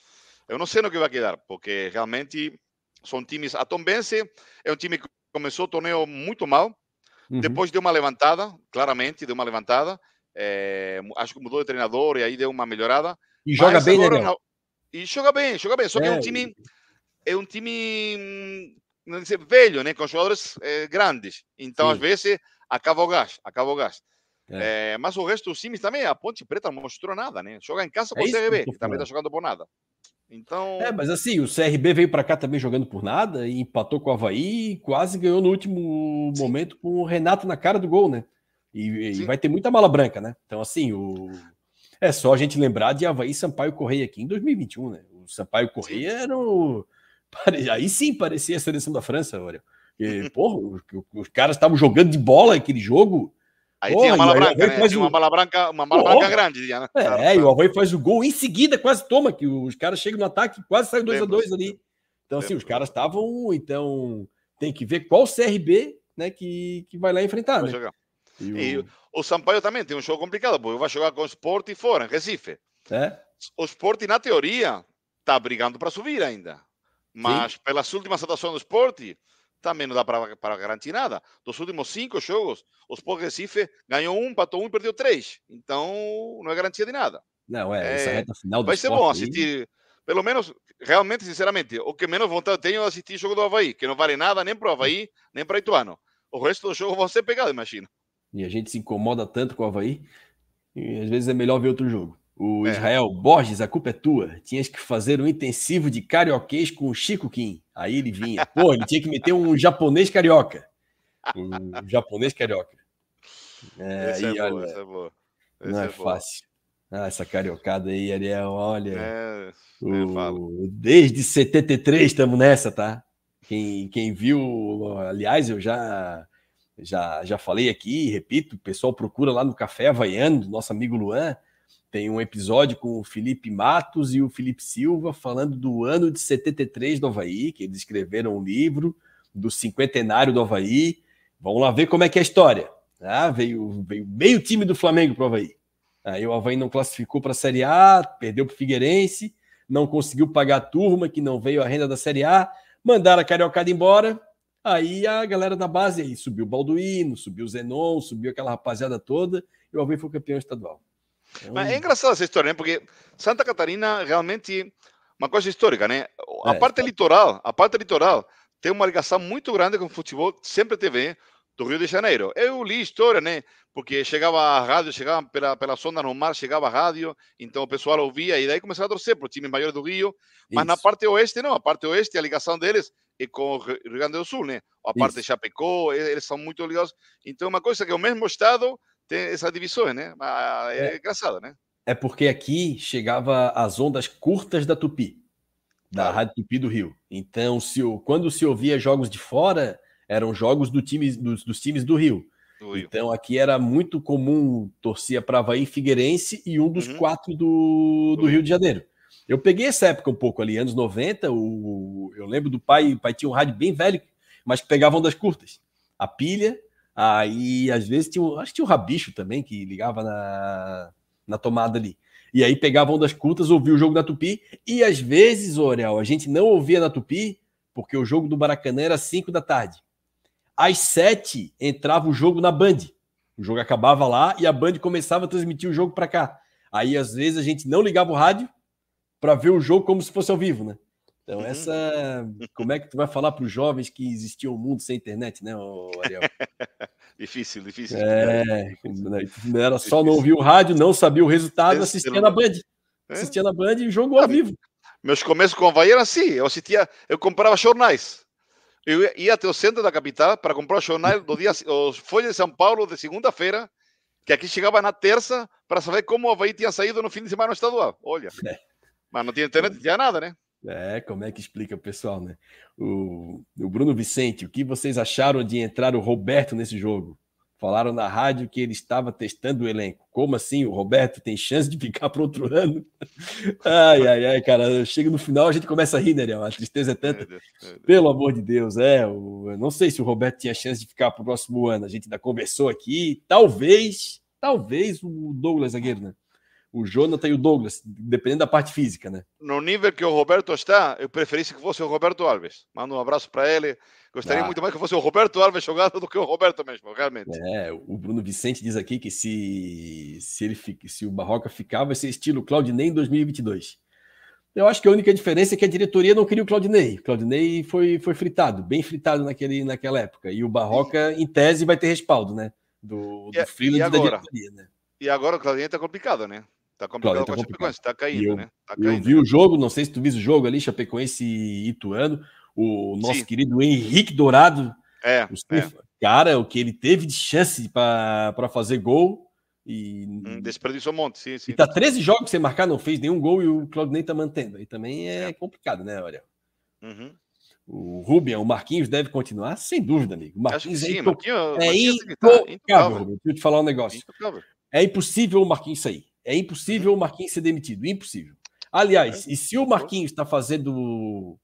Speaker 2: Eu não sei no que vai quedar, porque realmente são times. A Tombense é um time que começou o torneio muito mal, uhum. depois deu uma levantada, claramente deu uma levantada. É, acho que mudou de treinador e aí deu uma melhorada.
Speaker 1: E joga bem, né? Não...
Speaker 2: E joga bem, joga bem. Só que é, é um time. É um time não dizer, velho, né? Com jogadores é, grandes. Então, Sim. às vezes, acaba o gás, acaba o gás. É. É, mas o resto dos times também, a Ponte Preta não mostrou nada, né? Joga em casa com o CRB, que também está jogando por nada. Então.
Speaker 1: É, mas assim, o CRB veio para cá também jogando por nada e empatou com o Havaí e quase ganhou no último Sim. momento com o Renato na cara do gol, né? E, e, vai ter muita mala branca, né? Então, assim, o. É só a gente lembrar de Havaí Sampaio Correia aqui em 2021, né? O Sampaio Correia era o. (laughs) Aí sim parecia a seleção da França, olha. Porque, (laughs) porra, os, os caras estavam jogando de bola aquele jogo
Speaker 2: Aí Porra, tinha mala branca, né? Tinha uma mala branca, uma mala branca grande.
Speaker 1: Né? É, e o Havaí faz o gol em seguida, quase toma, que os caras chegam no ataque, quase saem 2 a 2 ali. Então, assim, os caras estavam. Então, tem que ver qual CRB né, que, que vai lá enfrentar. Vai né?
Speaker 2: E, o... o Sampaio também tem um jogo complicado, porque vai jogar com o Sport e fora, em Recife. É? O Sport, na teoria, tá brigando para subir ainda. Mas Sim. pelas últimas atuações do Sport, também não dá para garantir nada. Dos últimos cinco jogos, os Sport Recife ganhou um, empatou um e perdeu três. Então, não é garantia de nada.
Speaker 1: Não, é, essa é, reta final do
Speaker 2: Vai ser bom assistir. Aí. Pelo menos, realmente, sinceramente, o que menos vontade tenho é assistir o jogo do Havaí, que não vale nada nem para o Havaí, nem para o Ituano. O resto do jogo vão ser pegados, imagino.
Speaker 1: E a gente se incomoda tanto com o Havaí, e às vezes é melhor ver outro jogo. O é. Israel Borges, a culpa é tua. Tinhas que fazer um intensivo de carioquês com o Chico Kim. Aí ele vinha. Pô, ele tinha que meter um japonês carioca. Um japonês carioca.
Speaker 2: É, essa, aí, é boa, olha, essa é boa.
Speaker 1: Essa não é, é fácil. Ah, essa cariocada aí, Ariel, olha. É, o, desde 73 estamos nessa, tá? Quem, quem viu, aliás, eu já já já falei aqui, repito, o pessoal procura lá no Café Havaiano, nosso amigo Luan. Tem um episódio com o Felipe Matos e o Felipe Silva falando do ano de 73 do Havaí, que eles escreveram um livro do cinquentenário do Havaí. Vamos lá ver como é que é a história. Ah, veio, veio meio time do Flamengo para o Havaí. Aí o Havaí não classificou para a Série A, perdeu para o Figueirense, não conseguiu pagar a turma, que não veio a renda da Série A, mandaram a Cariocada embora. Aí a galera da base aí subiu o Balduino, subiu o Zenon, subiu aquela rapaziada toda, e o Havaí foi campeão estadual.
Speaker 2: Mas é engraçado essa história, né? Porque Santa Catarina realmente uma coisa histórica, né? A é, parte tá. litoral, a parte litoral tem uma ligação muito grande com o futebol, sempre teve do Rio de Janeiro. Eu li história, né? Porque chegava a rádio, chegava pela, pela sonda no mar, chegava a rádio, então o pessoal ouvia e daí começava a torcer para o time maior do Rio. Mas Isso. na parte oeste, não. A parte oeste, a ligação deles é com o Rio Grande do Sul, né? A parte Isso. de Chapecó, eles são muito ligados. Então, uma coisa que é o mesmo estado tem essa divisão, né? É, é engraçado, né?
Speaker 1: É porque aqui chegava as ondas curtas da Tupi, da claro. Rádio Tupi do Rio. Então, se, quando se ouvia jogos de fora, eram jogos do time, dos, dos times do Rio. do Rio. Então, aqui era muito comum torcia para Havaí Figueirense e um dos uhum. quatro do, do Rio de Janeiro. Eu peguei essa época um pouco ali, anos 90. O, eu lembro do pai, o pai tinha um rádio bem velho, mas que pegava ondas curtas. A pilha, Aí, às vezes, tinha, acho que tinha o Rabicho também, que ligava na, na tomada ali. E aí pegavam das curtas, ouvia o jogo da Tupi. E às vezes, Orel, a gente não ouvia na Tupi, porque o jogo do Maracanã era 5 da tarde. Às 7 entrava o jogo na Band. O jogo acabava lá e a Band começava a transmitir o jogo para cá. Aí, às vezes, a gente não ligava o rádio para ver o jogo como se fosse ao vivo, né? Então, uhum. essa. Como é que tu vai falar para os jovens que existia um mundo sem internet, né, Ariel? (laughs)
Speaker 2: difícil, difícil.
Speaker 1: É, não era só não ouvir o rádio, não sabia o resultado, assistia na Band. É? Assistia na Band e jogo ao vivo.
Speaker 2: Meus começos com o Havaí eram assim: eu assistia, eu comprava jornais. Eu ia até o centro da capital para comprar os jornais do dia, os Folhas de São Paulo de segunda-feira, que aqui chegava na terça, para saber como o Havaí tinha saído no fim de semana estadual. Olha. É. Mas não tinha internet, não tinha nada, né?
Speaker 1: É, como é que explica o pessoal, né? O, o Bruno Vicente, o que vocês acharam de entrar o Roberto nesse jogo? Falaram na rádio que ele estava testando o elenco. Como assim? O Roberto tem chance de ficar para outro ano? (laughs) Ai, ai, ai, cara. Chega no final, a gente começa a rir, né, A tristeza é tanta. Pelo amor de Deus, é. Eu não sei se o Roberto tinha chance de ficar para o próximo ano. A gente ainda conversou aqui. Talvez, talvez o Douglas zagueiro, né? O Jonathan e o Douglas, dependendo da parte física, né?
Speaker 2: No nível que o Roberto está, eu preferisse que fosse o Roberto Alves. Manda um abraço para ele. Gostaria ah. muito mais que fosse o Roberto Alves jogado do que o Roberto mesmo, realmente.
Speaker 1: É, o Bruno Vicente diz aqui que se, se, ele, se o Barroca ficar, vai ser estilo Claudinei em 2022. Eu acho que a única diferença é que a diretoria não queria o Claudinei. O Claudinei foi, foi fritado, bem fritado naquele, naquela época. E o Barroca, em tese, vai ter respaldo, né? Do, do
Speaker 2: freelance da diretoria, né? E agora o Claudinei tá complicado, né? Tá complicado tá com a Chapecoense, tá caindo, eu, né? Tá
Speaker 1: caindo, eu vi né? o jogo, não sei se tu viu o jogo ali, Chapecoense e Ituano, o nosso Sim. querido Henrique Dourado.
Speaker 2: É, é.
Speaker 1: Cara, o que ele teve de chance para fazer gol. E
Speaker 2: hum, desperdiçou um monte, sim, sim.
Speaker 1: E tá 13 jogos sem marcar, não fez nenhum gol e o Claudinei tá mantendo. Aí também é, é. complicado, né, olha. Uhum. O Rubian, o Marquinhos deve continuar, sem dúvida, amigo. O Marquinhos é,
Speaker 2: sim, Marquinhos,
Speaker 1: é
Speaker 2: Marquinhos
Speaker 1: intocável, Deixa eu te falar um negócio. Intocável. É impossível o Marquinhos sair. É impossível o Marquinhos ser demitido. Impossível. Aliás, e se o Marquinhos está fazendo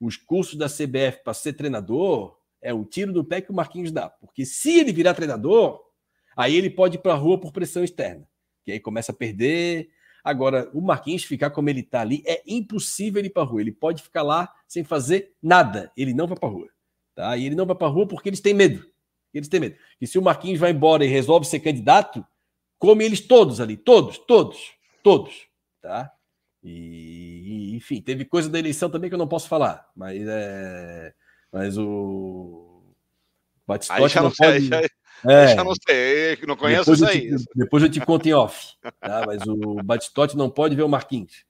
Speaker 1: os cursos da CBF para ser treinador, é o tiro do pé que o Marquinhos dá. Porque se ele virar treinador, aí ele pode ir para a rua por pressão externa. Que aí começa a perder. Agora, o Marquinhos ficar como ele está ali, é impossível ele ir para a rua. Ele pode ficar lá sem fazer nada. Ele não vai para a rua. Tá? E ele não vai para a rua porque eles têm medo. Eles têm medo. E se o Marquinhos vai embora e resolve ser candidato, come eles todos ali, todos, todos, todos, tá? E, enfim, teve coisa da eleição também que eu não posso falar, mas é, mas o
Speaker 2: Batistotti não, não pode... já, é, já não sei, não conheço isso aí.
Speaker 1: Te, depois eu te conto em off, tá? Mas o Batistotti não pode ver o Marquinhos.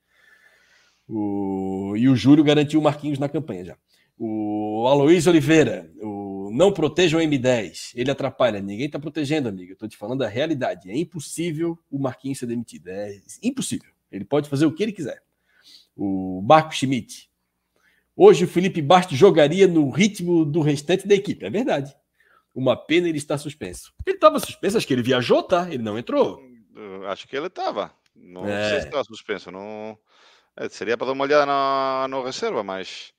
Speaker 1: O, e o Júlio garantiu o Marquinhos na campanha já. O Aloysio Oliveira, o não proteja o M10, ele atrapalha. Ninguém está protegendo, amigo. Eu estou te falando da realidade. É impossível o Marquinhos ser demitido. É impossível. Ele pode fazer o que ele quiser. O Marco Schmidt. Hoje o Felipe Bastos jogaria no ritmo do restante da equipe. É verdade. Uma pena ele estar suspenso. Ele estava suspenso, acho que ele viajou, tá? Ele não entrou.
Speaker 2: Acho que ele estava. Não é. sei se estava suspenso. Não... É, seria para dar uma olhada na, na reserva, mas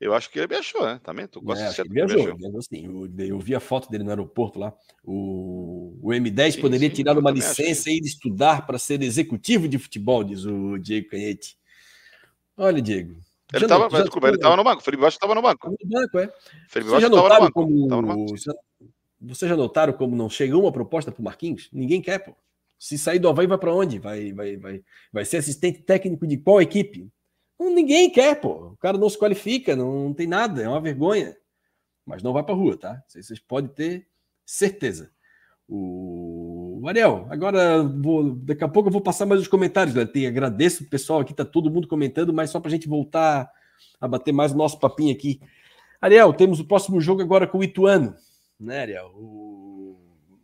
Speaker 2: eu acho que ele viajou, né? Também, tô quase é, certo
Speaker 1: que viajou. viajou. viajou sim. Eu, eu, vi a foto dele no aeroporto lá. O, o M10 sim, poderia sim, tirar uma licença e ir estudar para ser executivo de futebol, diz o Diego Canhete. Olha, Diego.
Speaker 2: Ele estava ele estava no banco. O Felipe Baixo estava no banco. No banco,
Speaker 1: é. Felipe Baixo estava no banco. Como... No banco. Vocês já notaram como não chega uma proposta para o Marquinhos? Ninguém quer, pô. Se sair do Havaí, vai para onde? Vai, vai, vai, vai ser assistente técnico de qual equipe? Ninguém quer, pô. O cara não se qualifica, não, não tem nada, é uma vergonha. Mas não vai para rua, tá? Vocês podem ter certeza. O Ariel, agora vou, daqui a pouco eu vou passar mais os comentários, né? Tem, agradeço o pessoal aqui, tá todo mundo comentando, mas só para a gente voltar a bater mais o nosso papinho aqui. Ariel, temos o próximo jogo agora com o Ituano, né, Ariel? O...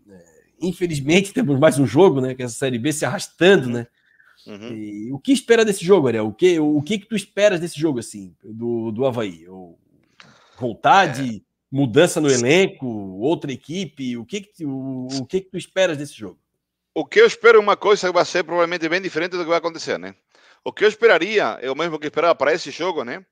Speaker 1: É, infelizmente temos mais um jogo, né? Que essa série B se arrastando, né? Uhum. E, o que espera desse jogo, Ariel? O que, o, que que tu esperas desse jogo, assim, do, do Havaí? Vontade, é. mudança no elenco, outra equipe? O que que, o, o que que tu esperas desse jogo?
Speaker 2: O que eu espero é uma coisa que vai ser provavelmente bem diferente do que vai acontecer, né? O que eu esperaria é o mesmo que esperava para esse jogo, né?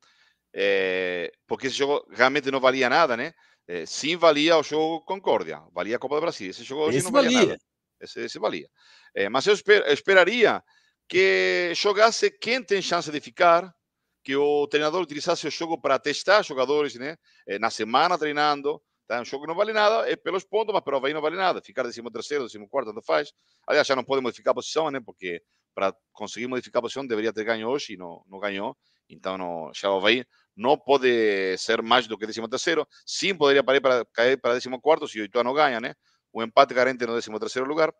Speaker 2: É, porque esse jogo realmente não valia nada, né? É, sim valia o jogo Concórdia, valia a Copa do Brasil. Esse jogo hoje esse não valia, valia. nada. Esse, esse valia. É, mas eu, esper, eu esperaria que jogasse quem tem chance de ficar, que o treinador utilizasse o jogo para testar jogadores né, eh, na semana treinando. Tá? Um jogo que não vale nada, é pelos pontos, mas para o Havaí não vale nada. Ficar décimo terceiro, décimo quarto, tanto faz. Aliás, já não pode modificar a posição, né? porque para conseguir modificar a posição deveria ter ganho hoje e não, não ganhou. Então, não, já o Havaí não pode ser mais do que décimo terceiro. Sim, poderia cair para, cair para décimo quarto se o Ituano ganha, né? O empate garante no décimo terceiro lugar.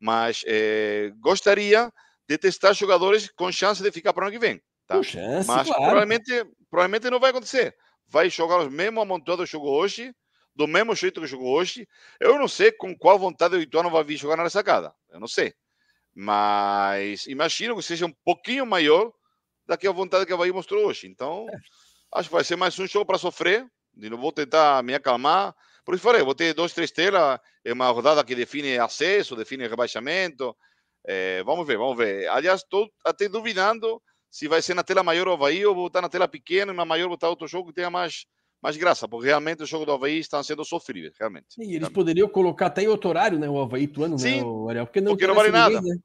Speaker 2: Mas eh, gostaria de testar jogadores com chance de ficar para o ano que vem. Tá?
Speaker 1: chance,
Speaker 2: Mas
Speaker 1: claro.
Speaker 2: provavelmente, provavelmente não vai acontecer. Vai jogar os mesmos amontoados que jogou hoje, do mesmo jeito que jogou hoje. Eu não sei com qual vontade o Ituano vai vir jogar na sacada. Eu não sei. Mas imagino que seja um pouquinho maior da que a vontade que a Bahia mostrou hoje. Então, é. acho que vai ser mais um jogo para sofrer. E não vou tentar me acalmar. Por isso falei, vou ter dois, três telas. É uma rodada que define acesso, define rebaixamento. É, vamos ver, vamos ver. Aliás, estou até duvidando se vai ser na tela maior o Havaí ou botar na tela pequena e na maior botar outro jogo que tenha mais, mais graça, porque realmente o jogo do Havaí está sendo sofrível, realmente.
Speaker 1: Sim, eles poderiam colocar até em outro horário, né? O Havaí Tuano,
Speaker 2: Sim,
Speaker 1: né? O
Speaker 2: Ariel, porque não, porque não vale ninguém, nada. Né?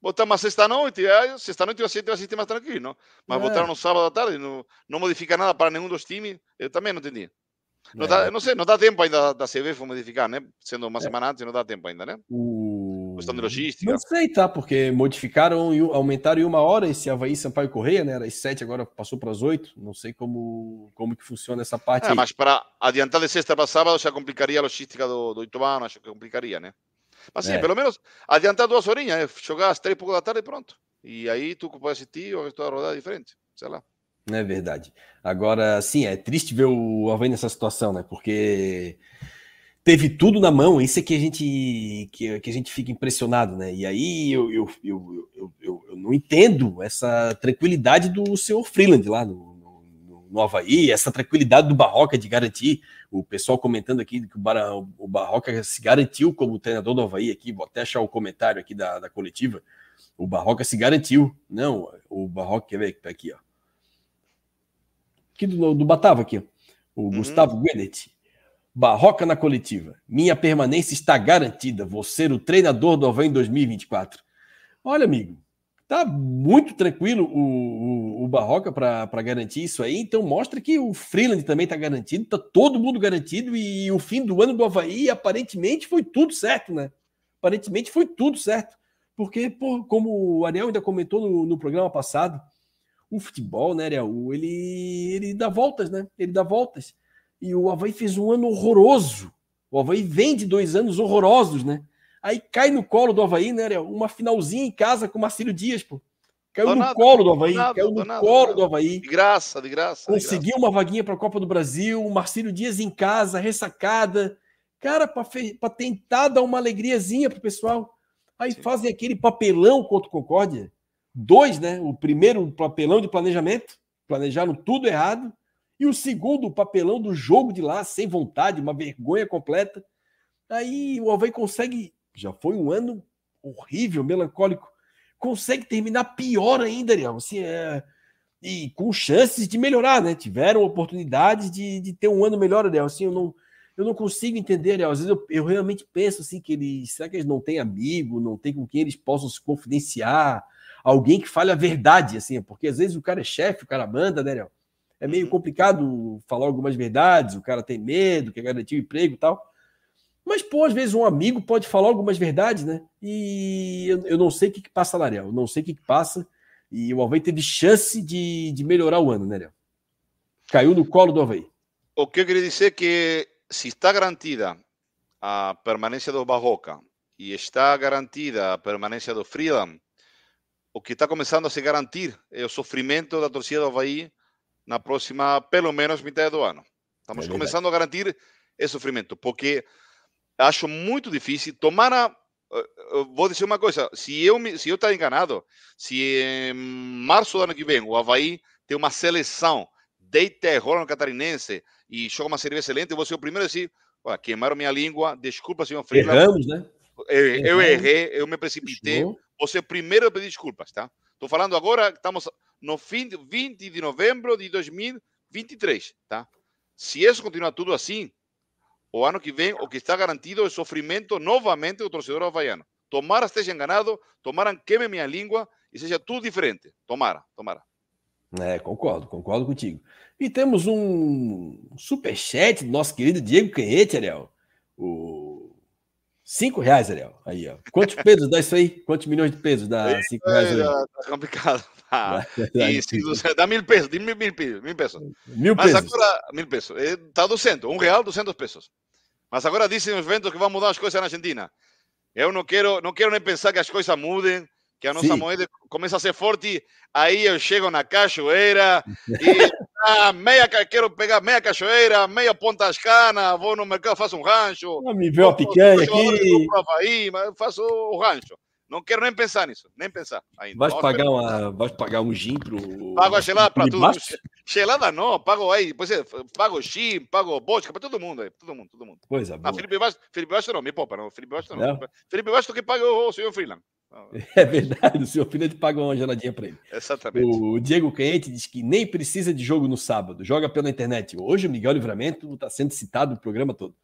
Speaker 2: botar uma sexta-noite, sexta-noite vai ser assistir mais tranquilo, não? Mas é. botar no sábado à tarde, não, não modifica nada para nenhum dos times, eu também não entendi. Não, é. dá, não sei, não dá tempo ainda da CBF modificar, né? Sendo uma é. semana antes, não dá tempo ainda, né?
Speaker 1: O...
Speaker 2: Questão de logística.
Speaker 1: Não sei, tá? Porque modificaram, aumentaram em uma hora esse Havaí Sampaio Correia, né? Era às sete, agora passou para as oito. Não sei como, como que funciona essa parte.
Speaker 2: É, mas para adiantar de sexta para sábado já complicaria a logística do, do Itumano, acho que complicaria, né? Mas sim, é. pelo menos adiantar duas horinhas, jogar às três e pouco da tarde e pronto. E aí tu pode assistir o resto da rodada diferente, sei lá.
Speaker 1: É verdade. Agora, sim, é triste ver o Havaí nessa situação, né? Porque teve tudo na mão, isso é que a gente, que, que a gente fica impressionado, né? E aí eu, eu, eu, eu, eu, eu não entendo essa tranquilidade do senhor Freeland lá no, no, Havaí, essa tranquilidade do Barroca de garantir, o pessoal comentando aqui que o, Bar, o Barroca se garantiu como treinador do Havaí aqui, vou até achar o comentário aqui da, da coletiva, o Barroca se garantiu, não, o Barroca, quer ver, tá aqui, ó, aqui do, do Batava aqui, ó. o uhum. Gustavo Guedet. Barroca na coletiva. Minha permanência está garantida. Vou ser o treinador do Havaí em 2024. Olha, amigo, tá muito tranquilo o, o, o Barroca para garantir isso aí. Então mostra que o Freeland também está garantido, está todo mundo garantido. E o fim do ano do Havaí aparentemente foi tudo certo, né? Aparentemente foi tudo certo. Porque, por, como o Ariel ainda comentou no, no programa passado, o futebol, né, Ariel, ele, ele dá voltas, né? Ele dá voltas. E o Havaí fez um ano horroroso. O Havaí vem de dois anos horrorosos, né? Aí cai no colo do Havaí, né, Ariel? Uma finalzinha em casa com o Marcílio Dias, pô. Caiu no colo do Havaí, caiu no colo do Havaí.
Speaker 2: De graça, de graça.
Speaker 1: Conseguiu
Speaker 2: de
Speaker 1: graça. uma vaguinha para a Copa do Brasil, o Marcílio Dias em casa, ressacada. Cara, para tentar dar uma alegriazinha pro pessoal. Aí Sim. fazem aquele papelão contra o Concórdia dois, né? O primeiro, papelão de planejamento, planejaram tudo errado. E o segundo, o papelão do jogo de lá, sem vontade, uma vergonha completa. Aí o Alvei consegue, já foi um ano horrível, melancólico, consegue terminar pior ainda, Ariel. Assim, é... E com chances de melhorar, né? Tiveram oportunidades de, de ter um ano melhor, Ariel. Assim, eu não, eu não consigo entender, Ariel. Às vezes eu, eu realmente penso assim que eles. Será que eles não têm amigo, não tem com quem eles possam se confidenciar? alguém que fale a verdade, assim, porque às vezes o cara é chefe, o cara manda, né, Léo? É meio uhum. complicado falar algumas verdades, o cara tem medo, quer garantir o emprego e tal. Mas, pô, às vezes um amigo pode falar algumas verdades, né? E eu, eu não sei o que, que passa lá, Léo. Eu não sei o que, que passa. E o Havaí teve chance de, de melhorar o ano, né, Léo? Caiu no colo do Havaí.
Speaker 2: O que eu queria dizer é que se está garantida a permanência do Barroca e está garantida a permanência do Freedom, o que está começando a se garantir é o sofrimento da torcida do Havaí na próxima, pelo menos, metade do ano. Estamos é começando a garantir esse sofrimento, porque acho muito difícil. Tomara. Vou dizer uma coisa: se eu se eu estar enganado, se em março do ano que vem o Havaí tem uma seleção de terror no catarinense e joga uma série excelente, eu vou ser o primeiro a dizer: queimaram minha língua, desculpa, senhor
Speaker 1: Freeland. Erramos, né?
Speaker 2: Eu, eu errei, eu me precipitei. Você primeiro pedir desculpas, tá? Estou falando agora, estamos no fim de 20 de novembro de 2023, tá? Se isso continuar tudo assim, o ano que vem, o que está garantido é sofrimento novamente do torcedor havaiano. Tomara esteja enganado, tomara queime minha língua e seja tudo diferente. Tomara, tomara.
Speaker 1: É, concordo, concordo contigo. E temos um superchat do nosso querido Diego Canhete, Ariel. O Cinco reais, Ariel. Aí, ó. Quantos (laughs) pesos dá isso aí? Quantos milhões de pesos dá cinco reais? Aí?
Speaker 2: Tá complicado. Ah, (laughs) dá mil pesos, mil, mil, mil, pesos.
Speaker 1: Mil Mas
Speaker 2: pesos. agora, mil pesos. Está 200, um real, 200 pesos. Mas agora dizem os ventos que vão mudar as coisas na Argentina. Eu não quero, não quero nem pensar que as coisas mudem, que a nossa Sim. moeda começa a ser forte. Aí eu chego na cachoeira e ah, (laughs) meia, quero pegar meia cachoeira, meia ponta das canas, vou no mercado, faço um rancho.
Speaker 1: Ah, me vê uma picanha aqui.
Speaker 2: Faço o rancho. Não quero nem pensar nisso, nem pensar ainda.
Speaker 1: Vais, pagar, uma, vais pagar um gin pro.
Speaker 2: Pago a gelada para tudo. Gelada não, pago aí, depois pago gin, pago vodka para todo mundo aí, todo mundo, todo mundo.
Speaker 1: Pois é,
Speaker 2: ah, Felipe Bastos, Felipe Bastos não, me poupa, não. Felipe Bastos não. não. Felipe Bastos que paga o, o senhor Freeland.
Speaker 1: É verdade, o senhor filho paga uma geladinha para ele.
Speaker 2: Exatamente.
Speaker 1: O Diego Canhete diz que nem precisa de jogo no sábado, joga pela internet. Hoje o Miguel Livramento está sendo citado no programa todo.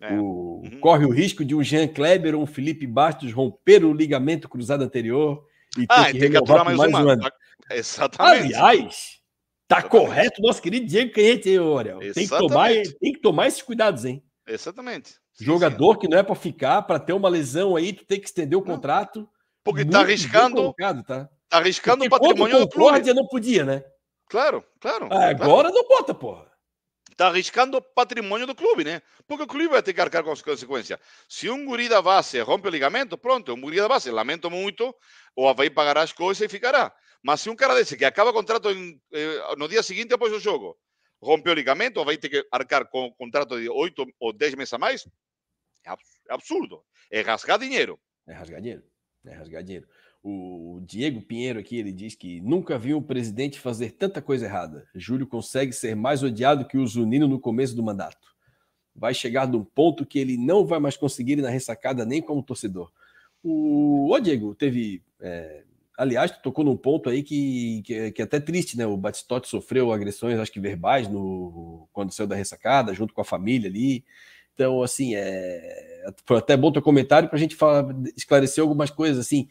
Speaker 1: É. O, uhum. Corre o risco de um Jean Kleber ou um Felipe Bastos romper o ligamento cruzado anterior
Speaker 2: e ah, tem que, tem que aturar mais, mais uma. Um ano.
Speaker 1: Exatamente. Aliás, tá Exatamente. correto nosso querido Diego Canhete, Orel. Tem que, tomar, tem que tomar esses cuidados, hein?
Speaker 2: Exatamente.
Speaker 1: Sim, Jogador sim. que não é para ficar, para ter uma lesão aí, tu tem que estender o contrato.
Speaker 2: Porque tá arriscando. Colocado, tá? tá arriscando o patrimônio do
Speaker 1: clube. não podia, né?
Speaker 2: Claro, claro.
Speaker 1: Agora
Speaker 2: claro.
Speaker 1: não bota, porra.
Speaker 2: Tá arriscando o patrimônio do clube, né? Porque o clube vai ter que arcar com as consequências. Se um guri da base rompe o ligamento, pronto, um guri da base, lamento muito, o Havaí pagará as coisas e ficará. Mas se um cara desse que acaba o contrato em, eh, no dia seguinte após o jogo, rompeu o ligamento, vai ter que arcar com um contrato de 8 ou 10 meses a mais, é absurdo. É rasgar dinheiro.
Speaker 1: É rasgar dinheiro. É rasgar dinheiro. O Diego Pinheiro aqui, ele diz que nunca viu um presidente fazer tanta coisa errada. Júlio consegue ser mais odiado que o Zunino no começo do mandato. Vai chegar num ponto que ele não vai mais conseguir ir na ressacada nem como torcedor. O, o Diego, teve é, Aliás, tocou num ponto aí que, que, que, é até triste, né? O Batistotti sofreu agressões, acho que verbais, no, quando saiu da ressacada, junto com a família ali. Então, assim, é, foi até bom teu comentário para a gente falar, esclarecer algumas coisas, assim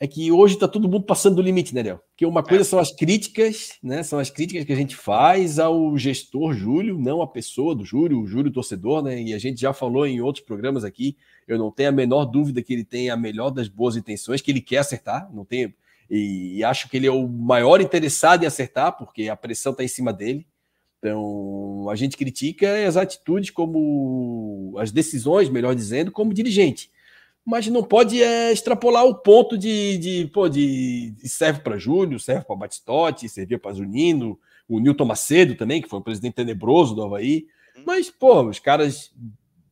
Speaker 1: é que hoje está todo mundo passando do limite, né, Léo? Porque uma coisa é. são as críticas, né? São as críticas que a gente faz ao gestor Júlio, não a pessoa do Júlio, o Júlio torcedor, né? E a gente já falou em outros programas aqui. Eu não tenho a menor dúvida que ele tem a melhor das boas intenções, que ele quer acertar, não. E, e acho que ele é o maior interessado em acertar, porque a pressão está em cima dele. Então, a gente critica as atitudes como as decisões, melhor dizendo, como dirigente mas não pode é, extrapolar o ponto de, de, pô, de, de serve para Júlio, serve para Batistotti, servia para Zunino, o Nilton Macedo também, que foi um presidente tenebroso do Havaí. Uhum. Mas, pô, os caras.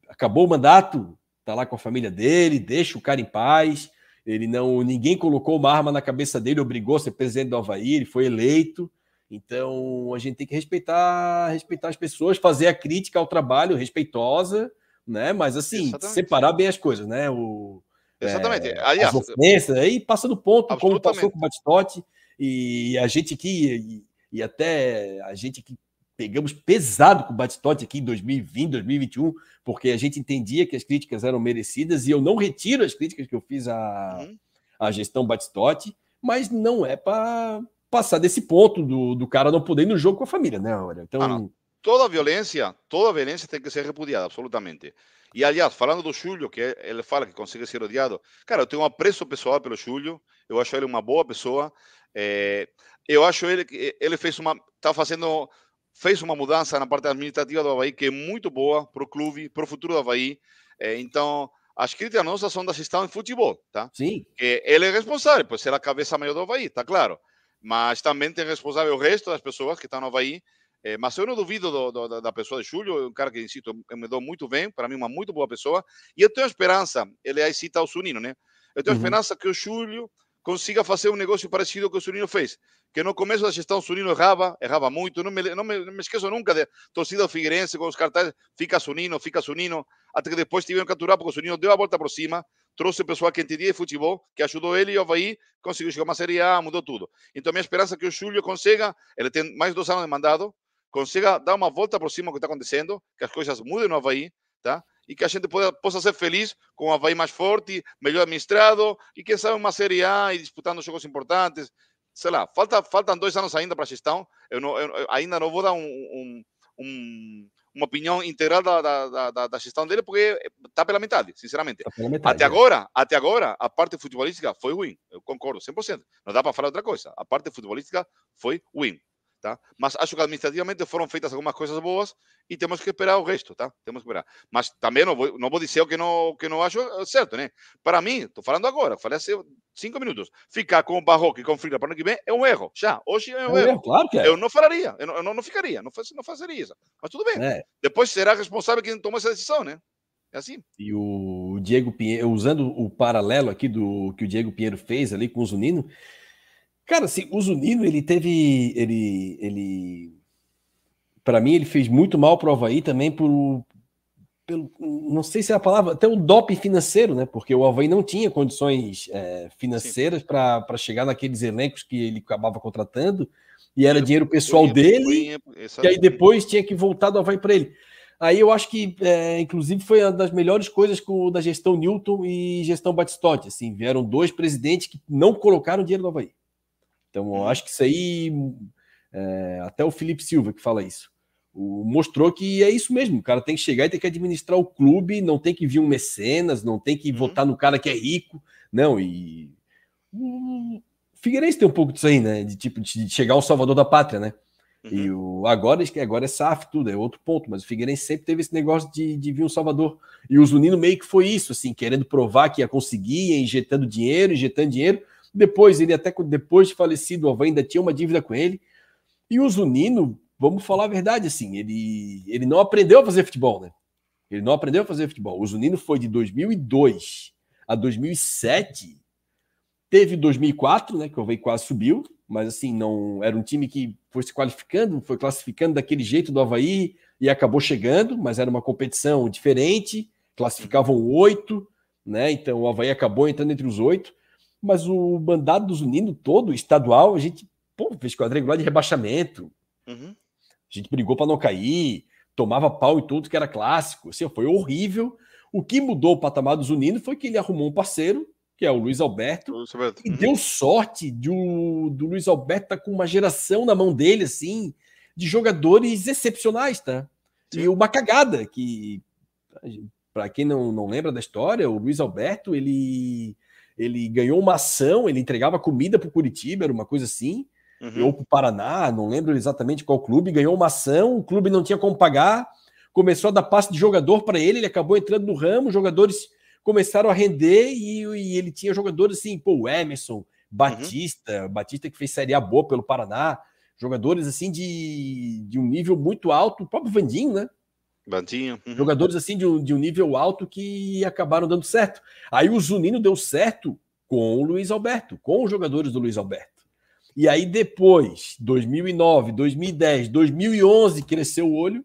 Speaker 1: Acabou o mandato, tá lá com a família dele, deixa o cara em paz. Ele não. Ninguém colocou uma arma na cabeça dele, obrigou a ser presidente do Havaí, ele foi eleito. Então a gente tem que respeitar, respeitar as pessoas, fazer a crítica ao trabalho respeitosa né? Mas assim, Exatamente. separar bem as coisas, né? O,
Speaker 2: Exatamente.
Speaker 1: É, Aliás, as ofensas, aí passa do ponto, como passou com o Batistote, e a gente aqui, e, e, até a gente que pegamos pesado com o Batistote aqui em 2020, 2021, porque a gente entendia que as críticas eram merecidas, e eu não retiro as críticas que eu fiz à, uhum. à gestão Batistote, mas não é para passar desse ponto do, do cara não poder ir no jogo com a família, né, Olha? Então. Ah,
Speaker 2: toda violência, toda violência tem que ser repudiada, absolutamente. E, aliás, falando do Júlio, que ele fala que consegue ser odiado, cara, eu tenho um apreço pessoal pelo Júlio, eu acho ele uma boa pessoa, é, eu acho ele que ele fez uma, está fazendo, fez uma mudança na parte administrativa do Havaí que é muito boa para o clube, para o futuro do Havaí, é, então... As críticas nossas são da gestão em futebol, tá?
Speaker 1: Sim.
Speaker 2: Que ele é responsável, por ser a cabeça maior do Havaí, tá claro. Mas também tem responsável o resto das pessoas que estão no Havaí é, mas eu não duvido do, do, da pessoa de Júlio, é um cara que, insisto, eu me dou muito bem, para mim, uma muito boa pessoa. E eu tenho esperança, ele aí cita o Sunino, né? Eu tenho uhum. esperança que o Júlio consiga fazer um negócio parecido que o Sunino fez. Que no começo da gestão o Sunino errava, errava muito. Não me, não me, não me esqueço nunca da torcida do Figueirense com os cartazes, fica Sunino, fica Sunino, até que depois tiveram que aturar porque o Sunino deu a volta por cima, trouxe o pessoal que entendia de futebol, que ajudou ele e o Havaí conseguiu chegar uma Série A, mudou tudo. Então, minha esperança é que o Júlio consiga, ele tem mais dois anos de mandado, consiga dar uma volta por cima do que está acontecendo, que as coisas mudem no Havaí, tá? E que a gente possa, possa ser feliz com o Havaí mais forte, melhor administrado, e quem sabe uma Série A e disputando jogos importantes. Sei lá, falta, faltam dois anos ainda para a gestão. Eu, não, eu ainda não vou dar um, um, um, uma opinião integral da, da, da, da, gestão dele, porque está pela metade, sinceramente. Tá pela metade, até é. agora, até agora, a parte futebolística foi ruim. Eu concordo 100%. Não dá para falar outra coisa. A parte futebolística foi ruim. Tá? Mas acho que administrativamente foram feitas algumas coisas boas e temos que esperar o resto, tá? Temos que esperar. Mas também não vou, não vou dizer o que não, que não acho certo, né? Para mim, estou falando agora, falei há cinco minutos, ficar com o Barroco e com o Frida para o ano que vem é um erro, já. Hoje é um é erro.
Speaker 1: Claro que é.
Speaker 2: Eu não faria, eu não, eu não, ficaria, não, faz, não fazeria isso. Mas tudo bem. É. Depois será responsável quem tomou essa decisão, né? É assim.
Speaker 1: E o Diego Pinheiro, usando o paralelo aqui do que o Diego Pinheiro fez ali com o Zunino, Cara, assim, o Zunino, ele teve. Ele. ele para mim, ele fez muito mal para o Havaí também por. Pelo, não sei se é a palavra, até o doping financeiro, né? Porque o Havaí não tinha condições é, financeiras para chegar naqueles elencos que ele acabava contratando, e era dinheiro pessoal dele, e aí depois tinha que voltar do Havaí para ele. Aí eu acho que, é, inclusive, foi uma das melhores coisas com, da gestão Newton e gestão Batistotti. Assim, vieram dois presidentes que não colocaram dinheiro no Havaí. Então, eu acho que isso aí, é, até o Felipe Silva que fala isso, o, mostrou que é isso mesmo. O cara tem que chegar e tem que administrar o clube, não tem que vir um mecenas, não tem que uhum. votar no cara que é rico. Não, e. O Figueirense tem um pouco disso aí, né? De tipo, de chegar ao salvador da pátria, né? Uhum. E o, agora, agora é SAF, tudo, é outro ponto, mas o Figueirense sempre teve esse negócio de, de vir um Salvador. E o Zunino meio que foi isso, assim, querendo provar que ia conseguir, ia injetando dinheiro, injetando dinheiro. Depois, ele até depois de falecido, o Havaí ainda tinha uma dívida com ele. E o Zunino, vamos falar a verdade, assim, ele, ele não aprendeu a fazer futebol, né? Ele não aprendeu a fazer futebol. O Zunino foi de 2002 a 2007. Teve 2004, né, que o Havaí quase subiu mas assim, não era um time que foi se qualificando, foi classificando daquele jeito do Havaí e acabou chegando, mas era uma competição diferente, classificavam oito, né? Então o Havaí acabou entrando entre os oito, mas o mandado do Zunino todo, estadual, a gente pô, fez quadrangular de rebaixamento. Uhum. A gente brigou para não cair, tomava pau em tudo que era clássico. Assim, foi horrível. O que mudou o patamar do Zunino foi que ele arrumou um parceiro que é o Luiz Alberto, Luiz Alberto. e uhum. deu sorte de o, do Luiz Alberto estar tá com uma geração na mão dele, assim, de jogadores excepcionais, tá? Sim. E uma cagada, que, para quem não, não lembra da história, o Luiz Alberto, ele, ele ganhou uma ação, ele entregava comida para o Curitiba, era uma coisa assim, uhum. ou para o Paraná, não lembro exatamente qual clube, ganhou uma ação, o clube não tinha como pagar, começou a dar passe de jogador para ele, ele acabou entrando no ramo, jogadores começaram a render e, e ele tinha jogadores assim, pô, o Emerson, Batista, uhum. Batista que fez Série A boa pelo Paraná, jogadores assim de, de um nível muito alto, o próprio Vandinho, né? Uhum. Jogadores assim de um, de um nível alto que acabaram dando certo. Aí o Zunino deu certo com o Luiz Alberto, com os jogadores do Luiz Alberto. E aí depois, 2009, 2010, 2011, cresceu o olho,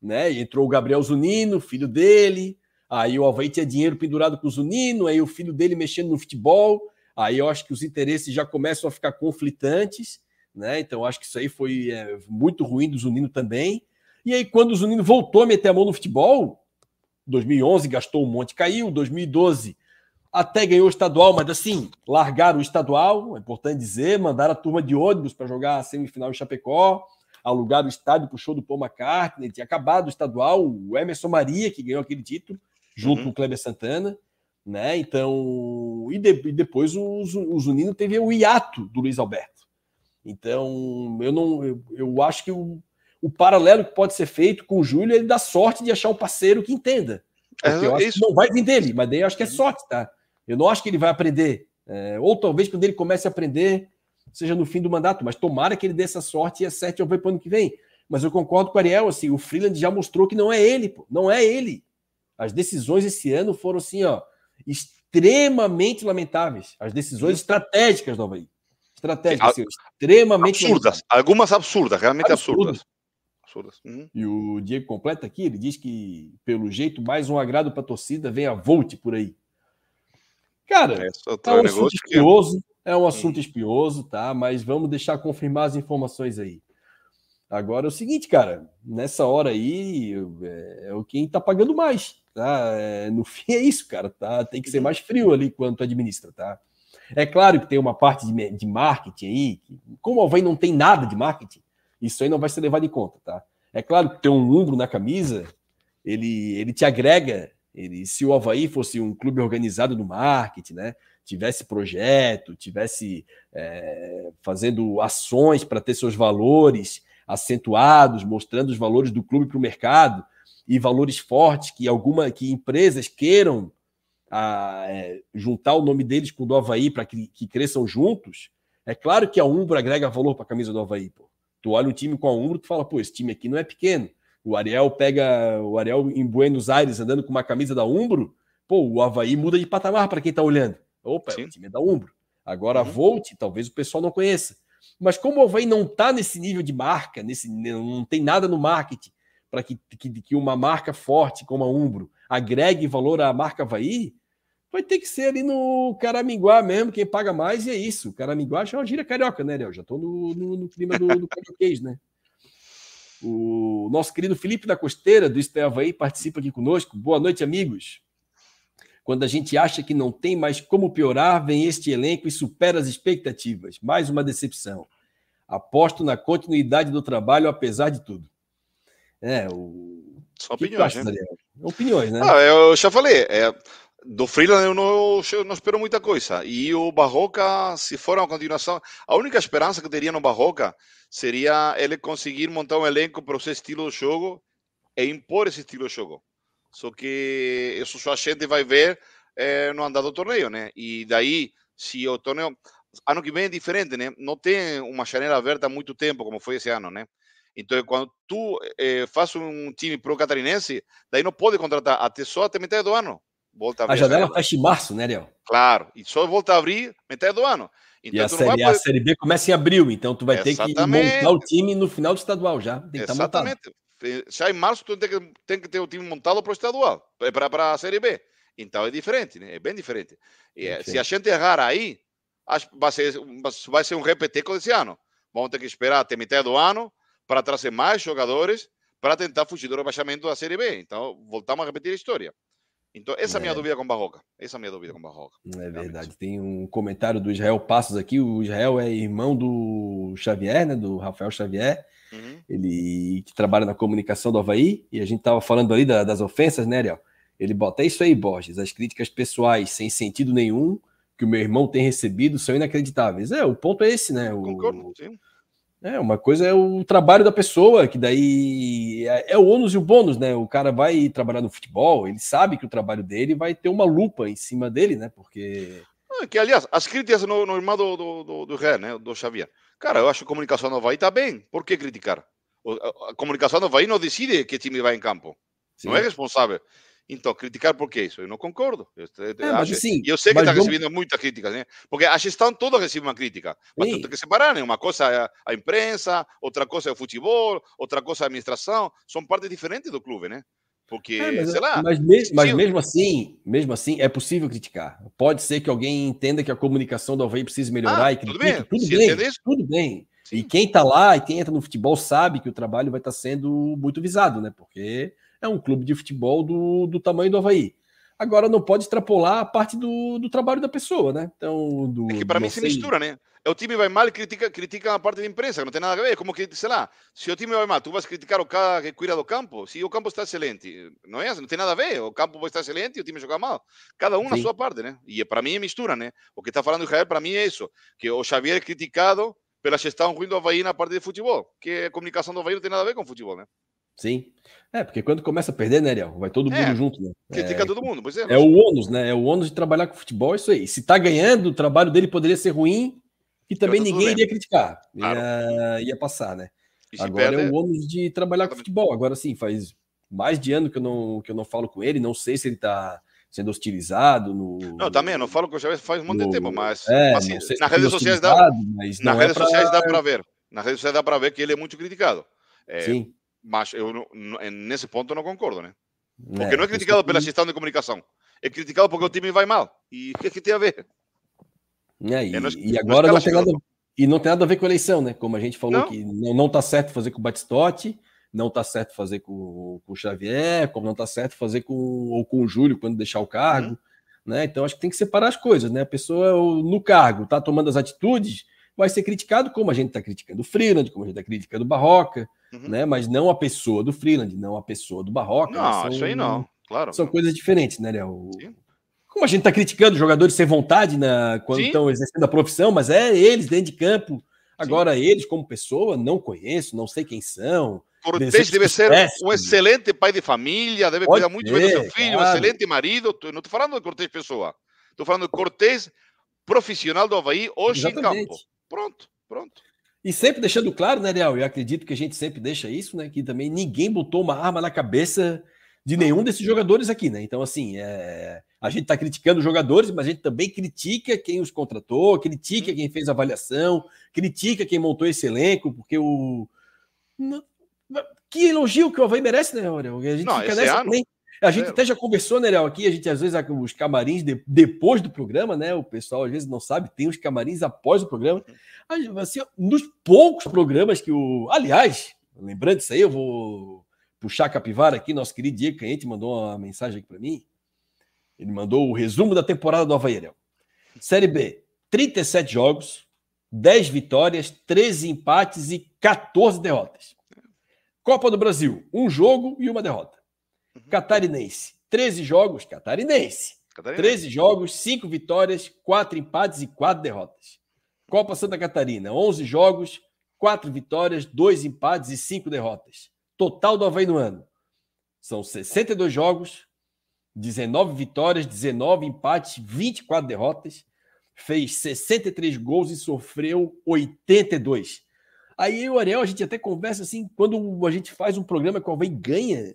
Speaker 1: né? Entrou o Gabriel Zunino, filho dele, Aí o Havaí tinha dinheiro pendurado com o Zunino, aí o filho dele mexendo no futebol. Aí eu acho que os interesses já começam a ficar conflitantes, né? Então acho que isso aí foi é, muito ruim do Zunino também. E aí, quando o Zunino voltou a meter a mão no futebol, 2011 gastou um monte, caiu, 2012 até ganhou o estadual, mas assim, largaram o estadual, é importante dizer, mandaram a turma de ônibus para jogar a semifinal em Chapecó, alugaram o estádio para o show do Paul McCartney, tinha acabado o estadual, o Emerson Maria, que ganhou aquele título, junto uhum. com o Kleber Santana, né? Então, e, de, e depois o, o Zunino teve o hiato do Luiz Alberto. Então, eu não eu, eu acho que o, o paralelo que pode ser feito com o Júlio, ele dá sorte de achar um parceiro que entenda. É, eu acho isso. que não vai vir dele, mas daí eu acho que é sorte, tá? Eu não acho que ele vai aprender. É, ou talvez quando ele comece a aprender, seja no fim do mandato, mas tomara que ele dê essa sorte e acerte ver para o ano que vem. Mas eu concordo com o Ariel, assim, o Freeland já mostrou que não é ele, pô, não é ele. As decisões esse ano foram assim, ó, extremamente lamentáveis. As decisões estratégicas do Havaí. Estratégicas, assim, extremamente
Speaker 2: absurdas. Lamentáveis. Algumas absurdas, realmente absurdas.
Speaker 1: absurdas. Uhum. E o Diego completa aqui, ele diz que, pelo jeito, mais um agrado para a torcida vem a Volt por aí. Cara, é, é um assunto espioso, que... é um assunto hum. espioso, tá? Mas vamos deixar confirmar as informações aí. Agora é o seguinte, cara, nessa hora aí é, é o quem tá pagando mais. Tá? É, no (laughs) fim é isso, cara. Tá? Tem que ser mais frio ali quando administra, tá? É claro que tem uma parte de, de marketing aí, que, como o Havaí não tem nada de marketing, isso aí não vai ser levado em conta, tá? É claro que ter um umbro na camisa, ele, ele te agrega. Ele, se o Havaí fosse um clube organizado no marketing, né? Tivesse projeto, tivesse é, fazendo ações para ter seus valores acentuados, mostrando os valores do clube para o mercado, e valores fortes que alguma que empresas queiram a, é, juntar o nome deles com o do Havaí para que, que, cresçam juntos, é claro que a Umbro agrega valor para a camisa do Havaí. Pô. Tu olha um time com a Umbro, tu fala, pô, esse time aqui não é pequeno. O Ariel pega o Ariel em Buenos Aires andando com uma camisa da Umbro, pô, o Havaí muda de patamar para quem está olhando. Opa, Sim. o time é da Umbro. Agora uhum. Volt, talvez o pessoal não conheça. Mas como o Havaí não está nesse nível de marca, nesse, não tem nada no marketing, para que, que, que, uma marca forte como a Umbro agregue valor à marca Havaí, vai ter que ser ali no Caraminguá mesmo, quem paga mais, e é isso. O Caraminguá já é uma gíria carioca, né, Léo? Já estou no, no, no, clima do, do carioquês, né? O nosso querido Felipe da Costeira, do Estavaí, participa aqui conosco. Boa noite, amigos. Quando a gente acha que não tem mais como piorar, vem este elenco e supera as expectativas. Mais uma decepção. Aposto na continuidade do trabalho, apesar de tudo. É, o.
Speaker 2: Só opiniões, né?
Speaker 1: Opiniões, né?
Speaker 2: Ah, eu já falei. É, do Freeland eu não, eu não espero muita coisa. E o Barroca, se for uma continuação, a única esperança que teria no Barroca seria ele conseguir montar um elenco para o seu estilo de jogo e impor esse estilo de jogo. Só que isso só a gente vai ver é, no andar do torneio, né? E daí, se o torneio. Ano que vem é diferente, né? Não tem uma janela aberta há muito tempo, como foi esse ano, né? Então, quando tu eh, faz um time pro catarinense, daí não pode contratar até só até metade do ano.
Speaker 1: Volta a, a janela fecha em março, né, Ariel?
Speaker 2: Claro, e só volta a abrir metade do ano.
Speaker 1: Então, e a série, poder... a série B começa em abril, então tu vai Exatamente. ter que montar o time no final do estadual já. Tem
Speaker 2: tá Exatamente. Já em março tu tem que, tem que ter o time montado para o estadual, para a série B. Então é diferente, né? É bem diferente. E, é, se a gente errar aí, vai ser, vai ser um repeteco desse ano. Vamos ter que esperar até metade do ano para trazer mais jogadores para tentar fugir do rebaixamento da Série B. Então, voltamos a repetir a história. Então, essa é a minha é. dúvida com Barroca. Essa é a minha dúvida com Barroca.
Speaker 1: É verdade. Tem um comentário do Israel Passos aqui. O Israel é irmão do Xavier, né? Do Rafael Xavier. Uhum. Ele que trabalha na comunicação do Havaí. E a gente estava falando ali da, das ofensas, né, Ariel? Ele bota é isso aí, Borges. As críticas pessoais sem sentido nenhum que o meu irmão tem recebido são inacreditáveis. É, o ponto é esse, né? O, Concordo, sim. É, uma coisa é o trabalho da pessoa, que daí é, é, o ônus e o bônus, né? O cara vai trabalhar no futebol, ele sabe que o trabalho dele vai ter uma lupa em cima dele, né? Porque.
Speaker 2: Ah, que, aliás, as críticas no, no irmão do, do, do, do Ré, né? Do Xavier. Cara, eu acho que a comunicação no Havaí tá bem. Por que criticar? A comunicação no Havaí não decide que time vai em campo. Sim. Não é responsável. Então, criticar por que isso? Eu não concordo. Eu, é, acho, assim, eu sei que está vamos... recebendo muitas críticas, né? porque a gestão toda recebe uma crítica, mas tu tem que separar, né? Uma coisa é a imprensa, outra coisa é o futebol, outra coisa é a administração, são partes diferentes do clube, né? Porque, é,
Speaker 1: mas,
Speaker 2: sei lá.
Speaker 1: Mas, mesmo, mas mesmo assim, mesmo assim, é possível criticar. Pode ser que alguém entenda que a comunicação do Havaí precisa melhorar ah, e critique. Tudo bem, tudo bem, tudo bem. Sim. E quem está lá e quem entra no futebol sabe que o trabalho vai estar tá sendo muito visado, né? Porque é um clube de futebol do, do tamanho do Havaí. Agora não pode extrapolar a parte do, do trabalho da pessoa, né? Então, do,
Speaker 2: é que para mim se mistura, né? O time vai mal e critica, critica a parte da imprensa, não tem nada a ver. Como que, sei lá, se o time vai mal, tu vais criticar o cara que cuida do campo. Se o campo está excelente, não é? Não tem nada a ver. O campo vai estar excelente e o time joga mal. Cada um Sim. na sua parte, né? E para mim é mistura, né? O que está falando o Israel, para mim é isso. Que o Xavier é criticado pela gestão ruim do Havaí na parte de futebol. Que a comunicação do Havaí não tem nada a ver com futebol, né?
Speaker 1: Sim. É, porque quando começa a perder, né, Ariel? Vai todo mundo é, junto, né?
Speaker 2: Critica é, todo mundo, pois é.
Speaker 1: É o ônus, né? É o ônus de trabalhar com futebol, é isso aí. Se tá ganhando, o trabalho dele poderia ser ruim e também ninguém iria criticar. Claro. Ia, ia, passar, né? Agora perde... é o ônus de trabalhar com futebol. Agora sim, faz mais de ano que eu não, que eu não falo com ele, não sei se ele tá sendo hostilizado no.
Speaker 2: Não, também, não falo com o Chaves faz um monte no, de tempo, mas, é, assim, nas redes sociais dá. Nas redes é pra... sociais dá para ver. Nas redes sociais dá para ver que ele é muito criticado. É, Sim. Mas eu, nesse ponto, eu não concordo, né? Porque é, não é criticado pela gestão de comunicação. É criticado porque o time vai mal. E o que, é que tem a ver?
Speaker 1: É, e, é, e agora não tem, nada, e não tem nada a ver com a eleição, né? Como a gente falou não. que não, não tá certo fazer com o Batistotti, não tá certo fazer com, com o Xavier, como não tá certo fazer com, ou com o Júlio quando deixar o cargo. Uhum. Né? Então acho que tem que separar as coisas, né? A pessoa no cargo tá tomando as atitudes, vai ser criticado como a gente está criticando o Freeland, como a gente está criticando o Barroca, uhum. né? Mas não a pessoa do Freeland, não a pessoa do Barroca.
Speaker 2: Não, são, isso aí não, claro.
Speaker 1: São coisas diferentes, né, Léo? Como a gente está criticando jogadores sem vontade na, quando Sim. estão exercendo a profissão, mas é eles dentro de campo. Agora, Sim. eles, como pessoa, não conheço, não sei quem são.
Speaker 2: Cortez deve ser um excelente pai de família, deve Pode cuidar muito ser, bem do seu filho, claro. um excelente marido. Não estou falando de Cortez pessoa, estou falando de Cortez profissional do Havaí hoje Exatamente. em campo. Pronto, pronto.
Speaker 1: E sempre deixando claro, né, Real? Eu acredito que a gente sempre deixa isso, né? Que também ninguém botou uma arma na cabeça de nenhum desses jogadores aqui, né? Então, assim, é... a gente está criticando os jogadores, mas a gente também critica quem os contratou, critica quem fez a avaliação, critica quem montou esse elenco, porque o. Que elogio que o Havaí merece, né, Aurel? A gente
Speaker 2: Não, fica nessa ano... também.
Speaker 1: A gente é. até já conversou, né, Léo, aqui, a gente às vezes os camarins de, depois do programa, né? O pessoal às vezes não sabe, tem os camarins após o programa. Assim, nos poucos programas que o. Aliás, lembrando disso aí, eu vou puxar a capivara aqui. Nosso querido Diego Canhete mandou uma mensagem aqui para mim. Ele mandou o resumo da temporada do Havaí. Série B, 37 jogos, 10 vitórias, 13 empates e 14 derrotas. Copa do Brasil, um jogo e uma derrota. Uhum. Catarinense, 13 jogos, catarinense. catarinense. 13 jogos, 5 vitórias, 4 empates e 4 derrotas. Copa Santa Catarina, 11 jogos, 4 vitórias, 2 empates e 5 derrotas. Total do Havaí no ano. São 62 jogos, 19 vitórias, 19 empates, 24 derrotas fez 63 gols e sofreu 82. Aí o Ariel, a gente até conversa assim, quando a gente faz um programa que o Havaí ganha,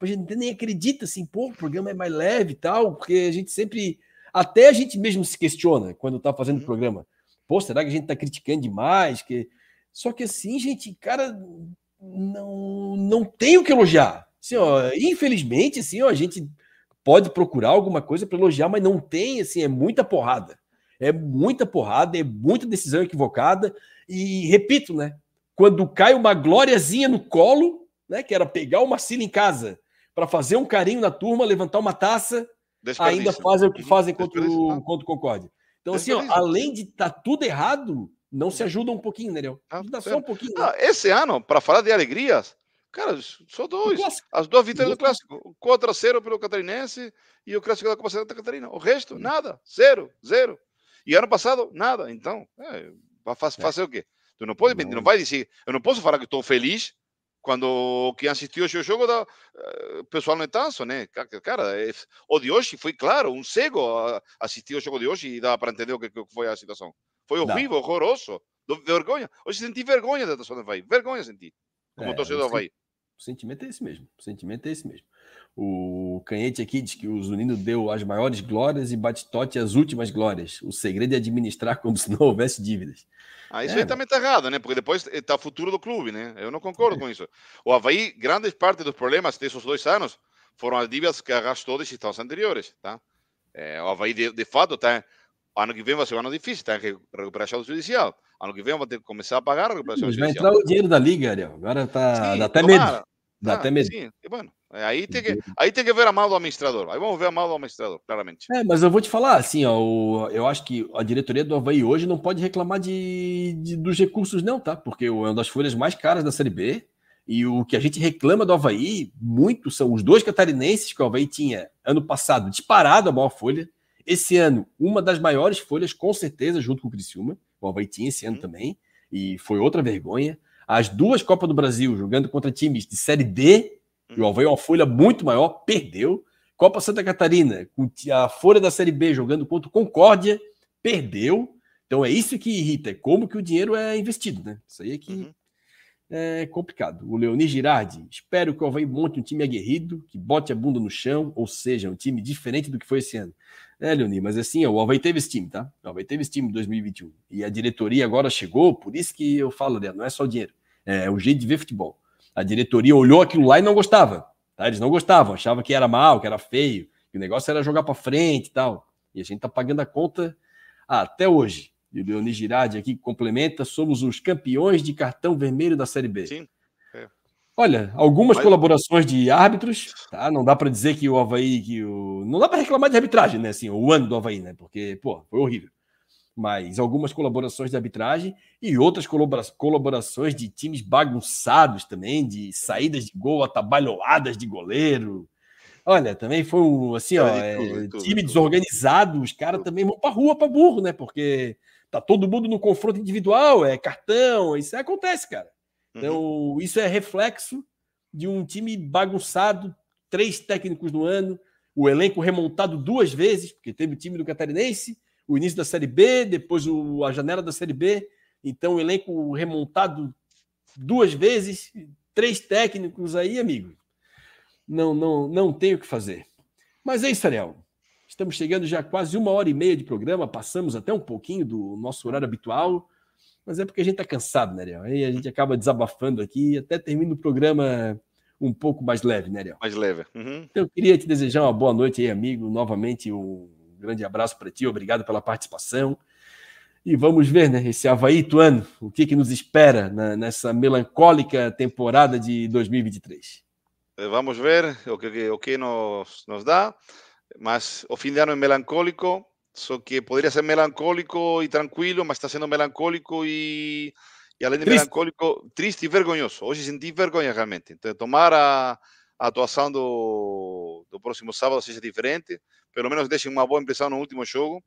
Speaker 1: a gente nem acredita assim, pô, o programa é mais leve e tal, porque a gente sempre, até a gente mesmo se questiona quando tá fazendo o uhum. programa. Pô, será que a gente tá criticando demais? Que... Só que assim, gente, cara, não, não tem o que elogiar. Assim, ó, infelizmente, assim, ó, a gente pode procurar alguma coisa para elogiar, mas não tem, assim, é muita porrada. É muita porrada, é muita decisão equivocada. E repito, né? Quando cai uma glóriazinha no colo, né? Que era pegar o Marcelo em casa para fazer um carinho na turma, levantar uma taça, ainda fazem o que fazem contra o, contra o Concorde. Então, assim, ó, além de estar tá tudo errado, não se ajuda um pouquinho, né, Ajuda
Speaker 2: só um pouquinho. Né? Ah, esse ano, para falar de alegrias, cara, só dois. As duas vitórias do clássico: 4 a 0 pelo Catarinense e o clássico da Copa Santa Catarina. O resto, nada. Zero, zero. E ano passado, nada. Então, é, vai fazer é. o quê? Tu não pode, não. não vai dizer, eu não posso falar que estou feliz quando quem assistiu ao jogo da uh, pessoal no tanso, né? Cara, é, o de hoje foi claro, um cego assistiu ao jogo de hoje e dá para entender o que, que, foi a situação. Foi horrível, não. horroroso, vergonha. Hoje senti vergonha da situação do Havaí, vergonha senti, como é, torcedor do Havaí.
Speaker 1: O sentimento é esse mesmo, o sentimento é esse mesmo. O Canhete aqui diz que o Zunino deu as maiores glórias e Batistote as últimas glórias. O segredo é administrar como se não houvesse dívidas.
Speaker 2: Ah, isso é, aí também está errado, né? Porque depois está o futuro do clube, né? Eu não concordo é. com isso. O Havaí, grande parte dos problemas desses dois anos foram as dívidas que arrastou de gestões anteriores, tá? É, o Havaí, de, de fato, está ano que vem vai ser um ano difícil, tem que recuperação judicial. Ano que vem vai ter que começar a pagar a recuperação
Speaker 1: Mas
Speaker 2: judicial.
Speaker 1: Vai entrar o dinheiro da Liga, Ariel. Agora tá, Sim, dá até tomara. medo. Dá ah, até medo.
Speaker 2: Sim, e bueno, aí tem, que, aí tem que ver a mão do administrador. Aí vamos ver a mão do administrador, claramente.
Speaker 1: É, mas eu vou te falar, assim, ó, o, eu acho que a diretoria do Havaí hoje não pode reclamar de, de, dos recursos, não, tá? Porque é uma das folhas mais caras da Série B. E o que a gente reclama do Havaí, muito, são os dois catarinenses que o Havaí tinha ano passado disparado a maior folha. Esse ano, uma das maiores folhas, com certeza, junto com o Criciúma. O Havaí tinha esse ano hum. também. E foi outra vergonha as duas Copas do Brasil jogando contra times de Série D, e o Havaí uma folha muito maior, perdeu. Copa Santa Catarina, a folha da Série B jogando contra o Concórdia, perdeu. Então é isso que irrita, é como que o dinheiro é investido, né? Isso aí é que uhum. é complicado. O Leoni Girardi, espero que o Havaí monte um time aguerrido, que bote a bunda no chão, ou seja, um time diferente do que foi esse ano. É, Leoni, mas assim, o Havaí teve esse time, tá? O Havaí teve esse time em 2021. E a diretoria agora chegou, por isso que eu falo, né? não é só o dinheiro é, o jeito de ver futebol. A diretoria olhou aquilo lá e não gostava. Tá? Eles não gostavam, achavam que era mal, que era feio, que o negócio era jogar para frente e tal. E a gente tá pagando a conta até hoje. E o Leonis Girardi aqui complementa: somos os campeões de cartão vermelho da Série B. Sim. É. Olha, algumas Mas... colaborações de árbitros, tá? Não dá para dizer que o Havaí, que o. Não dá para reclamar de arbitragem, né? Assim, o ano do Havaí, né? Porque, pô, foi horrível mas algumas colaborações de arbitragem e outras colaborações de times bagunçados também, de saídas de gol atabalhoadas de goleiro. Olha, também foi um assim, ó, é, tudo, time tudo. desorganizado, os caras também vão para rua para burro, né? Porque tá todo mundo no confronto individual, é cartão, isso acontece, cara. Então, uhum. isso é reflexo de um time bagunçado, três técnicos no ano, o elenco remontado duas vezes, porque teve o time do Catarinense, o início da Série B, depois o, a janela da Série B. Então, o elenco remontado duas vezes, três técnicos aí, amigo. Não, não, não tem o que fazer. Mas é isso, Ariel. Estamos chegando já quase uma hora e meia de programa, passamos até um pouquinho do nosso horário habitual, mas é porque a gente está cansado, né, Ariel? Aí a gente acaba desabafando aqui, até termina o programa um pouco mais leve, né, Ariel?
Speaker 2: Mais leve. Uhum.
Speaker 1: Então, eu queria te desejar uma boa noite aí, amigo. Novamente, um grande abraço para ti, obrigado pela participação. E vamos ver, né, esse Havaí Ituano, o que, que nos espera na, nessa melancólica temporada de 2023.
Speaker 2: Eh, vamos ver o que, o que nos, nos dá, mas o fim de ano é melancólico, só que poderia ser melancólico e tranquilo, mas está sendo melancólico e, e além de triste. melancólico, triste e vergonhoso. Hoje senti vergonha realmente. Então, tomar a, atuação do, do próximo sábado seja diferente, pelo menos deixem uma boa impressão no último jogo.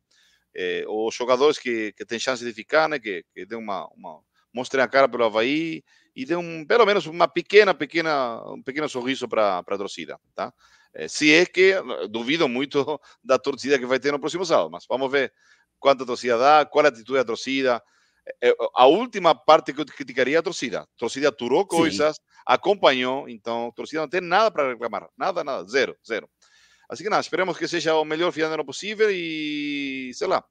Speaker 2: Eh, os jogadores que, que têm chance de ficar, né, que, que dêem uma, uma, mostrem a cara pelo Havaí e dê um, pelo menos uma pequena, pequena, um pequeno sorriso para a torcida, tá? É, se é que, duvido muito (laughs) da torcida que vai ter no próximo sábado, mas vamos ver quanta torcida dá, qual a atitude da torcida. É, a última parte que eu criticaria é a torcida. A torcida aturou coisas, Sim. Acompanhou, então a torcida não tem nada para reclamar, nada, nada, zero, zero. Assim que nada, esperemos que seja o melhor final de ano possível e, sei lá,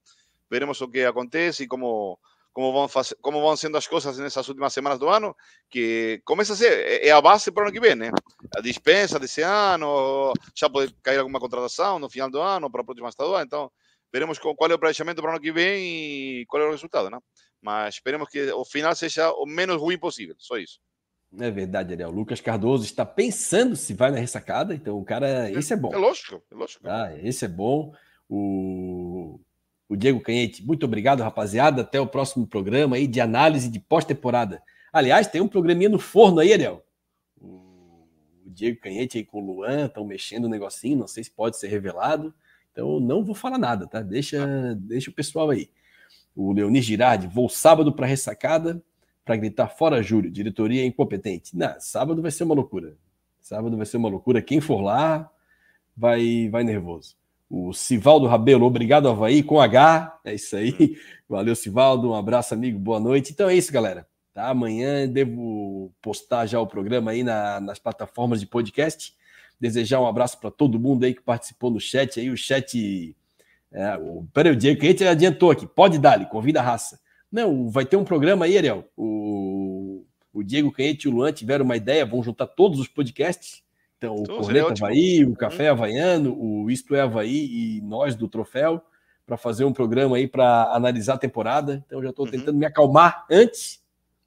Speaker 2: veremos o que acontece e como como vão, fazer, como vão sendo as coisas nessas últimas semanas do ano, que começa a ser, é a base para o ano que vem, né? A dispensa desse ano, já pode cair alguma contratação no final do ano, para a próxima estadual, então veremos qual é o planejamento para o ano que vem e qual é o resultado, né? Mas esperemos que o final seja o menos ruim possível, só isso.
Speaker 1: É verdade, Ariel. O Lucas Cardoso está pensando se vai na ressacada, então o cara, esse é bom.
Speaker 2: É lógico, é lógico.
Speaker 1: Ah, esse é bom. O o Diego Canhete. Muito obrigado, rapaziada. Até o próximo programa aí de análise de pós-temporada. Aliás, tem um programinha no forno aí, Ariel. O Diego Canhete aí com o Luan estão mexendo o um negocinho, não sei se pode ser revelado. Então não vou falar nada, tá? Deixa, deixa o pessoal aí. O Leonir Girardi, vou sábado para ressacada para gritar fora Júlio, diretoria incompetente. Não, sábado vai ser uma loucura. Sábado vai ser uma loucura. Quem for lá vai vai nervoso. O Sivaldo Rabelo, obrigado, Havaí, com H. É isso aí. Hum. Valeu, Sivaldo. Um abraço, amigo. Boa noite. Então é isso, galera. Tá? Amanhã devo postar já o programa aí na, nas plataformas de podcast. Desejar um abraço para todo mundo aí que participou no chat aí. O chat. É, o, peraí, o Diego Quente adiantou aqui. Pode dar, convida a raça. Não, vai ter um programa aí, Ariel. O, o Diego Canhete e o Luan tiveram uma ideia, vão juntar todos os podcasts então, o Corneta Havaí, o Café uhum. Havaiano, o Isto é Havaí e nós do Troféu, para fazer um programa aí para analisar a temporada. Então, já estou uhum. tentando me acalmar antes,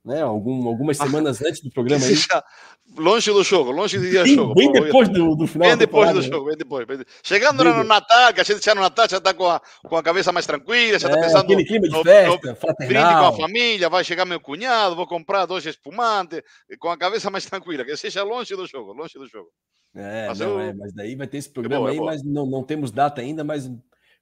Speaker 1: né? Algum, algumas semanas antes do programa aí. (laughs)
Speaker 2: longe do jogo, longe do dia
Speaker 1: do jogo. Bem depois do, do final.
Speaker 2: Bem depois do jogo, bem depois. Bem Chegando bem no Natal, que a gente já no Natal já está com a, com a cabeça mais tranquila, já está é, pensando
Speaker 1: aquele clima de festa, no,
Speaker 2: brinde com a família, vai chegar meu cunhado, vou comprar dois espumantes, com a cabeça mais tranquila, que seja longe do jogo, longe do jogo.
Speaker 1: É, mas, não, eu... é, mas daí vai ter esse programa é bom, aí, mas não, não temos data ainda, mas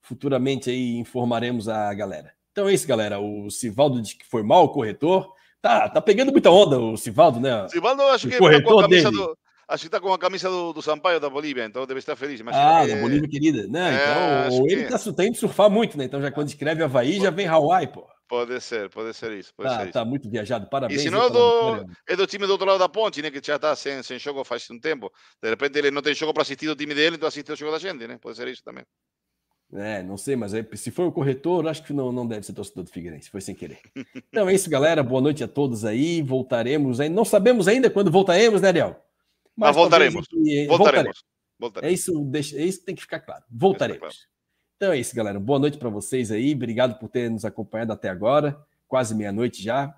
Speaker 1: futuramente aí informaremos a galera. Então é isso, galera. O Sivaldo que foi mal o corretor. Tá, tá pegando muita onda o Sivaldo, né?
Speaker 2: Sivaldo acho o que tá com a camisa dele. do. Acho que tá com a camisa do, do Sampaio da Bolívia, então deve estar feliz.
Speaker 1: ah, da Bolívia querida. Não, é, então, ele que... tá tendo surfar muito, né? Então já quando escreve Havaí, já vem Hawaii, pô.
Speaker 2: Pode ser, pode ser isso. Pode
Speaker 1: tá,
Speaker 2: ser isso.
Speaker 1: tá muito viajado, parabéns.
Speaker 2: E se não, é do, é do time do outro lado da ponte, né? Que já está sem, sem jogo faz um tempo. De repente ele não tem jogo para assistir o time dele, então assiste o jogo da gente, né? Pode ser isso também.
Speaker 1: É, não sei, mas se for o corretor, acho que não, não deve ser torcedor do Figueirense, foi sem querer. Então é isso, galera. Boa noite a todos aí. Voltaremos aí. Não sabemos ainda quando voltaremos, né, Ariel?
Speaker 2: Mas, mas voltaremos.
Speaker 1: voltaremos. voltaremos. voltaremos. É, isso, deixa, é isso que tem que ficar claro. Voltaremos. Então é isso, galera. Boa noite para vocês aí. Obrigado por ter nos acompanhado até agora quase meia-noite já.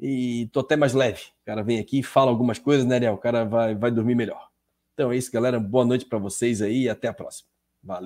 Speaker 1: E tô até mais leve. O cara vem aqui, fala algumas coisas, né, Ariel? O cara vai, vai dormir melhor. Então é isso, galera. Boa noite para vocês aí e até a próxima.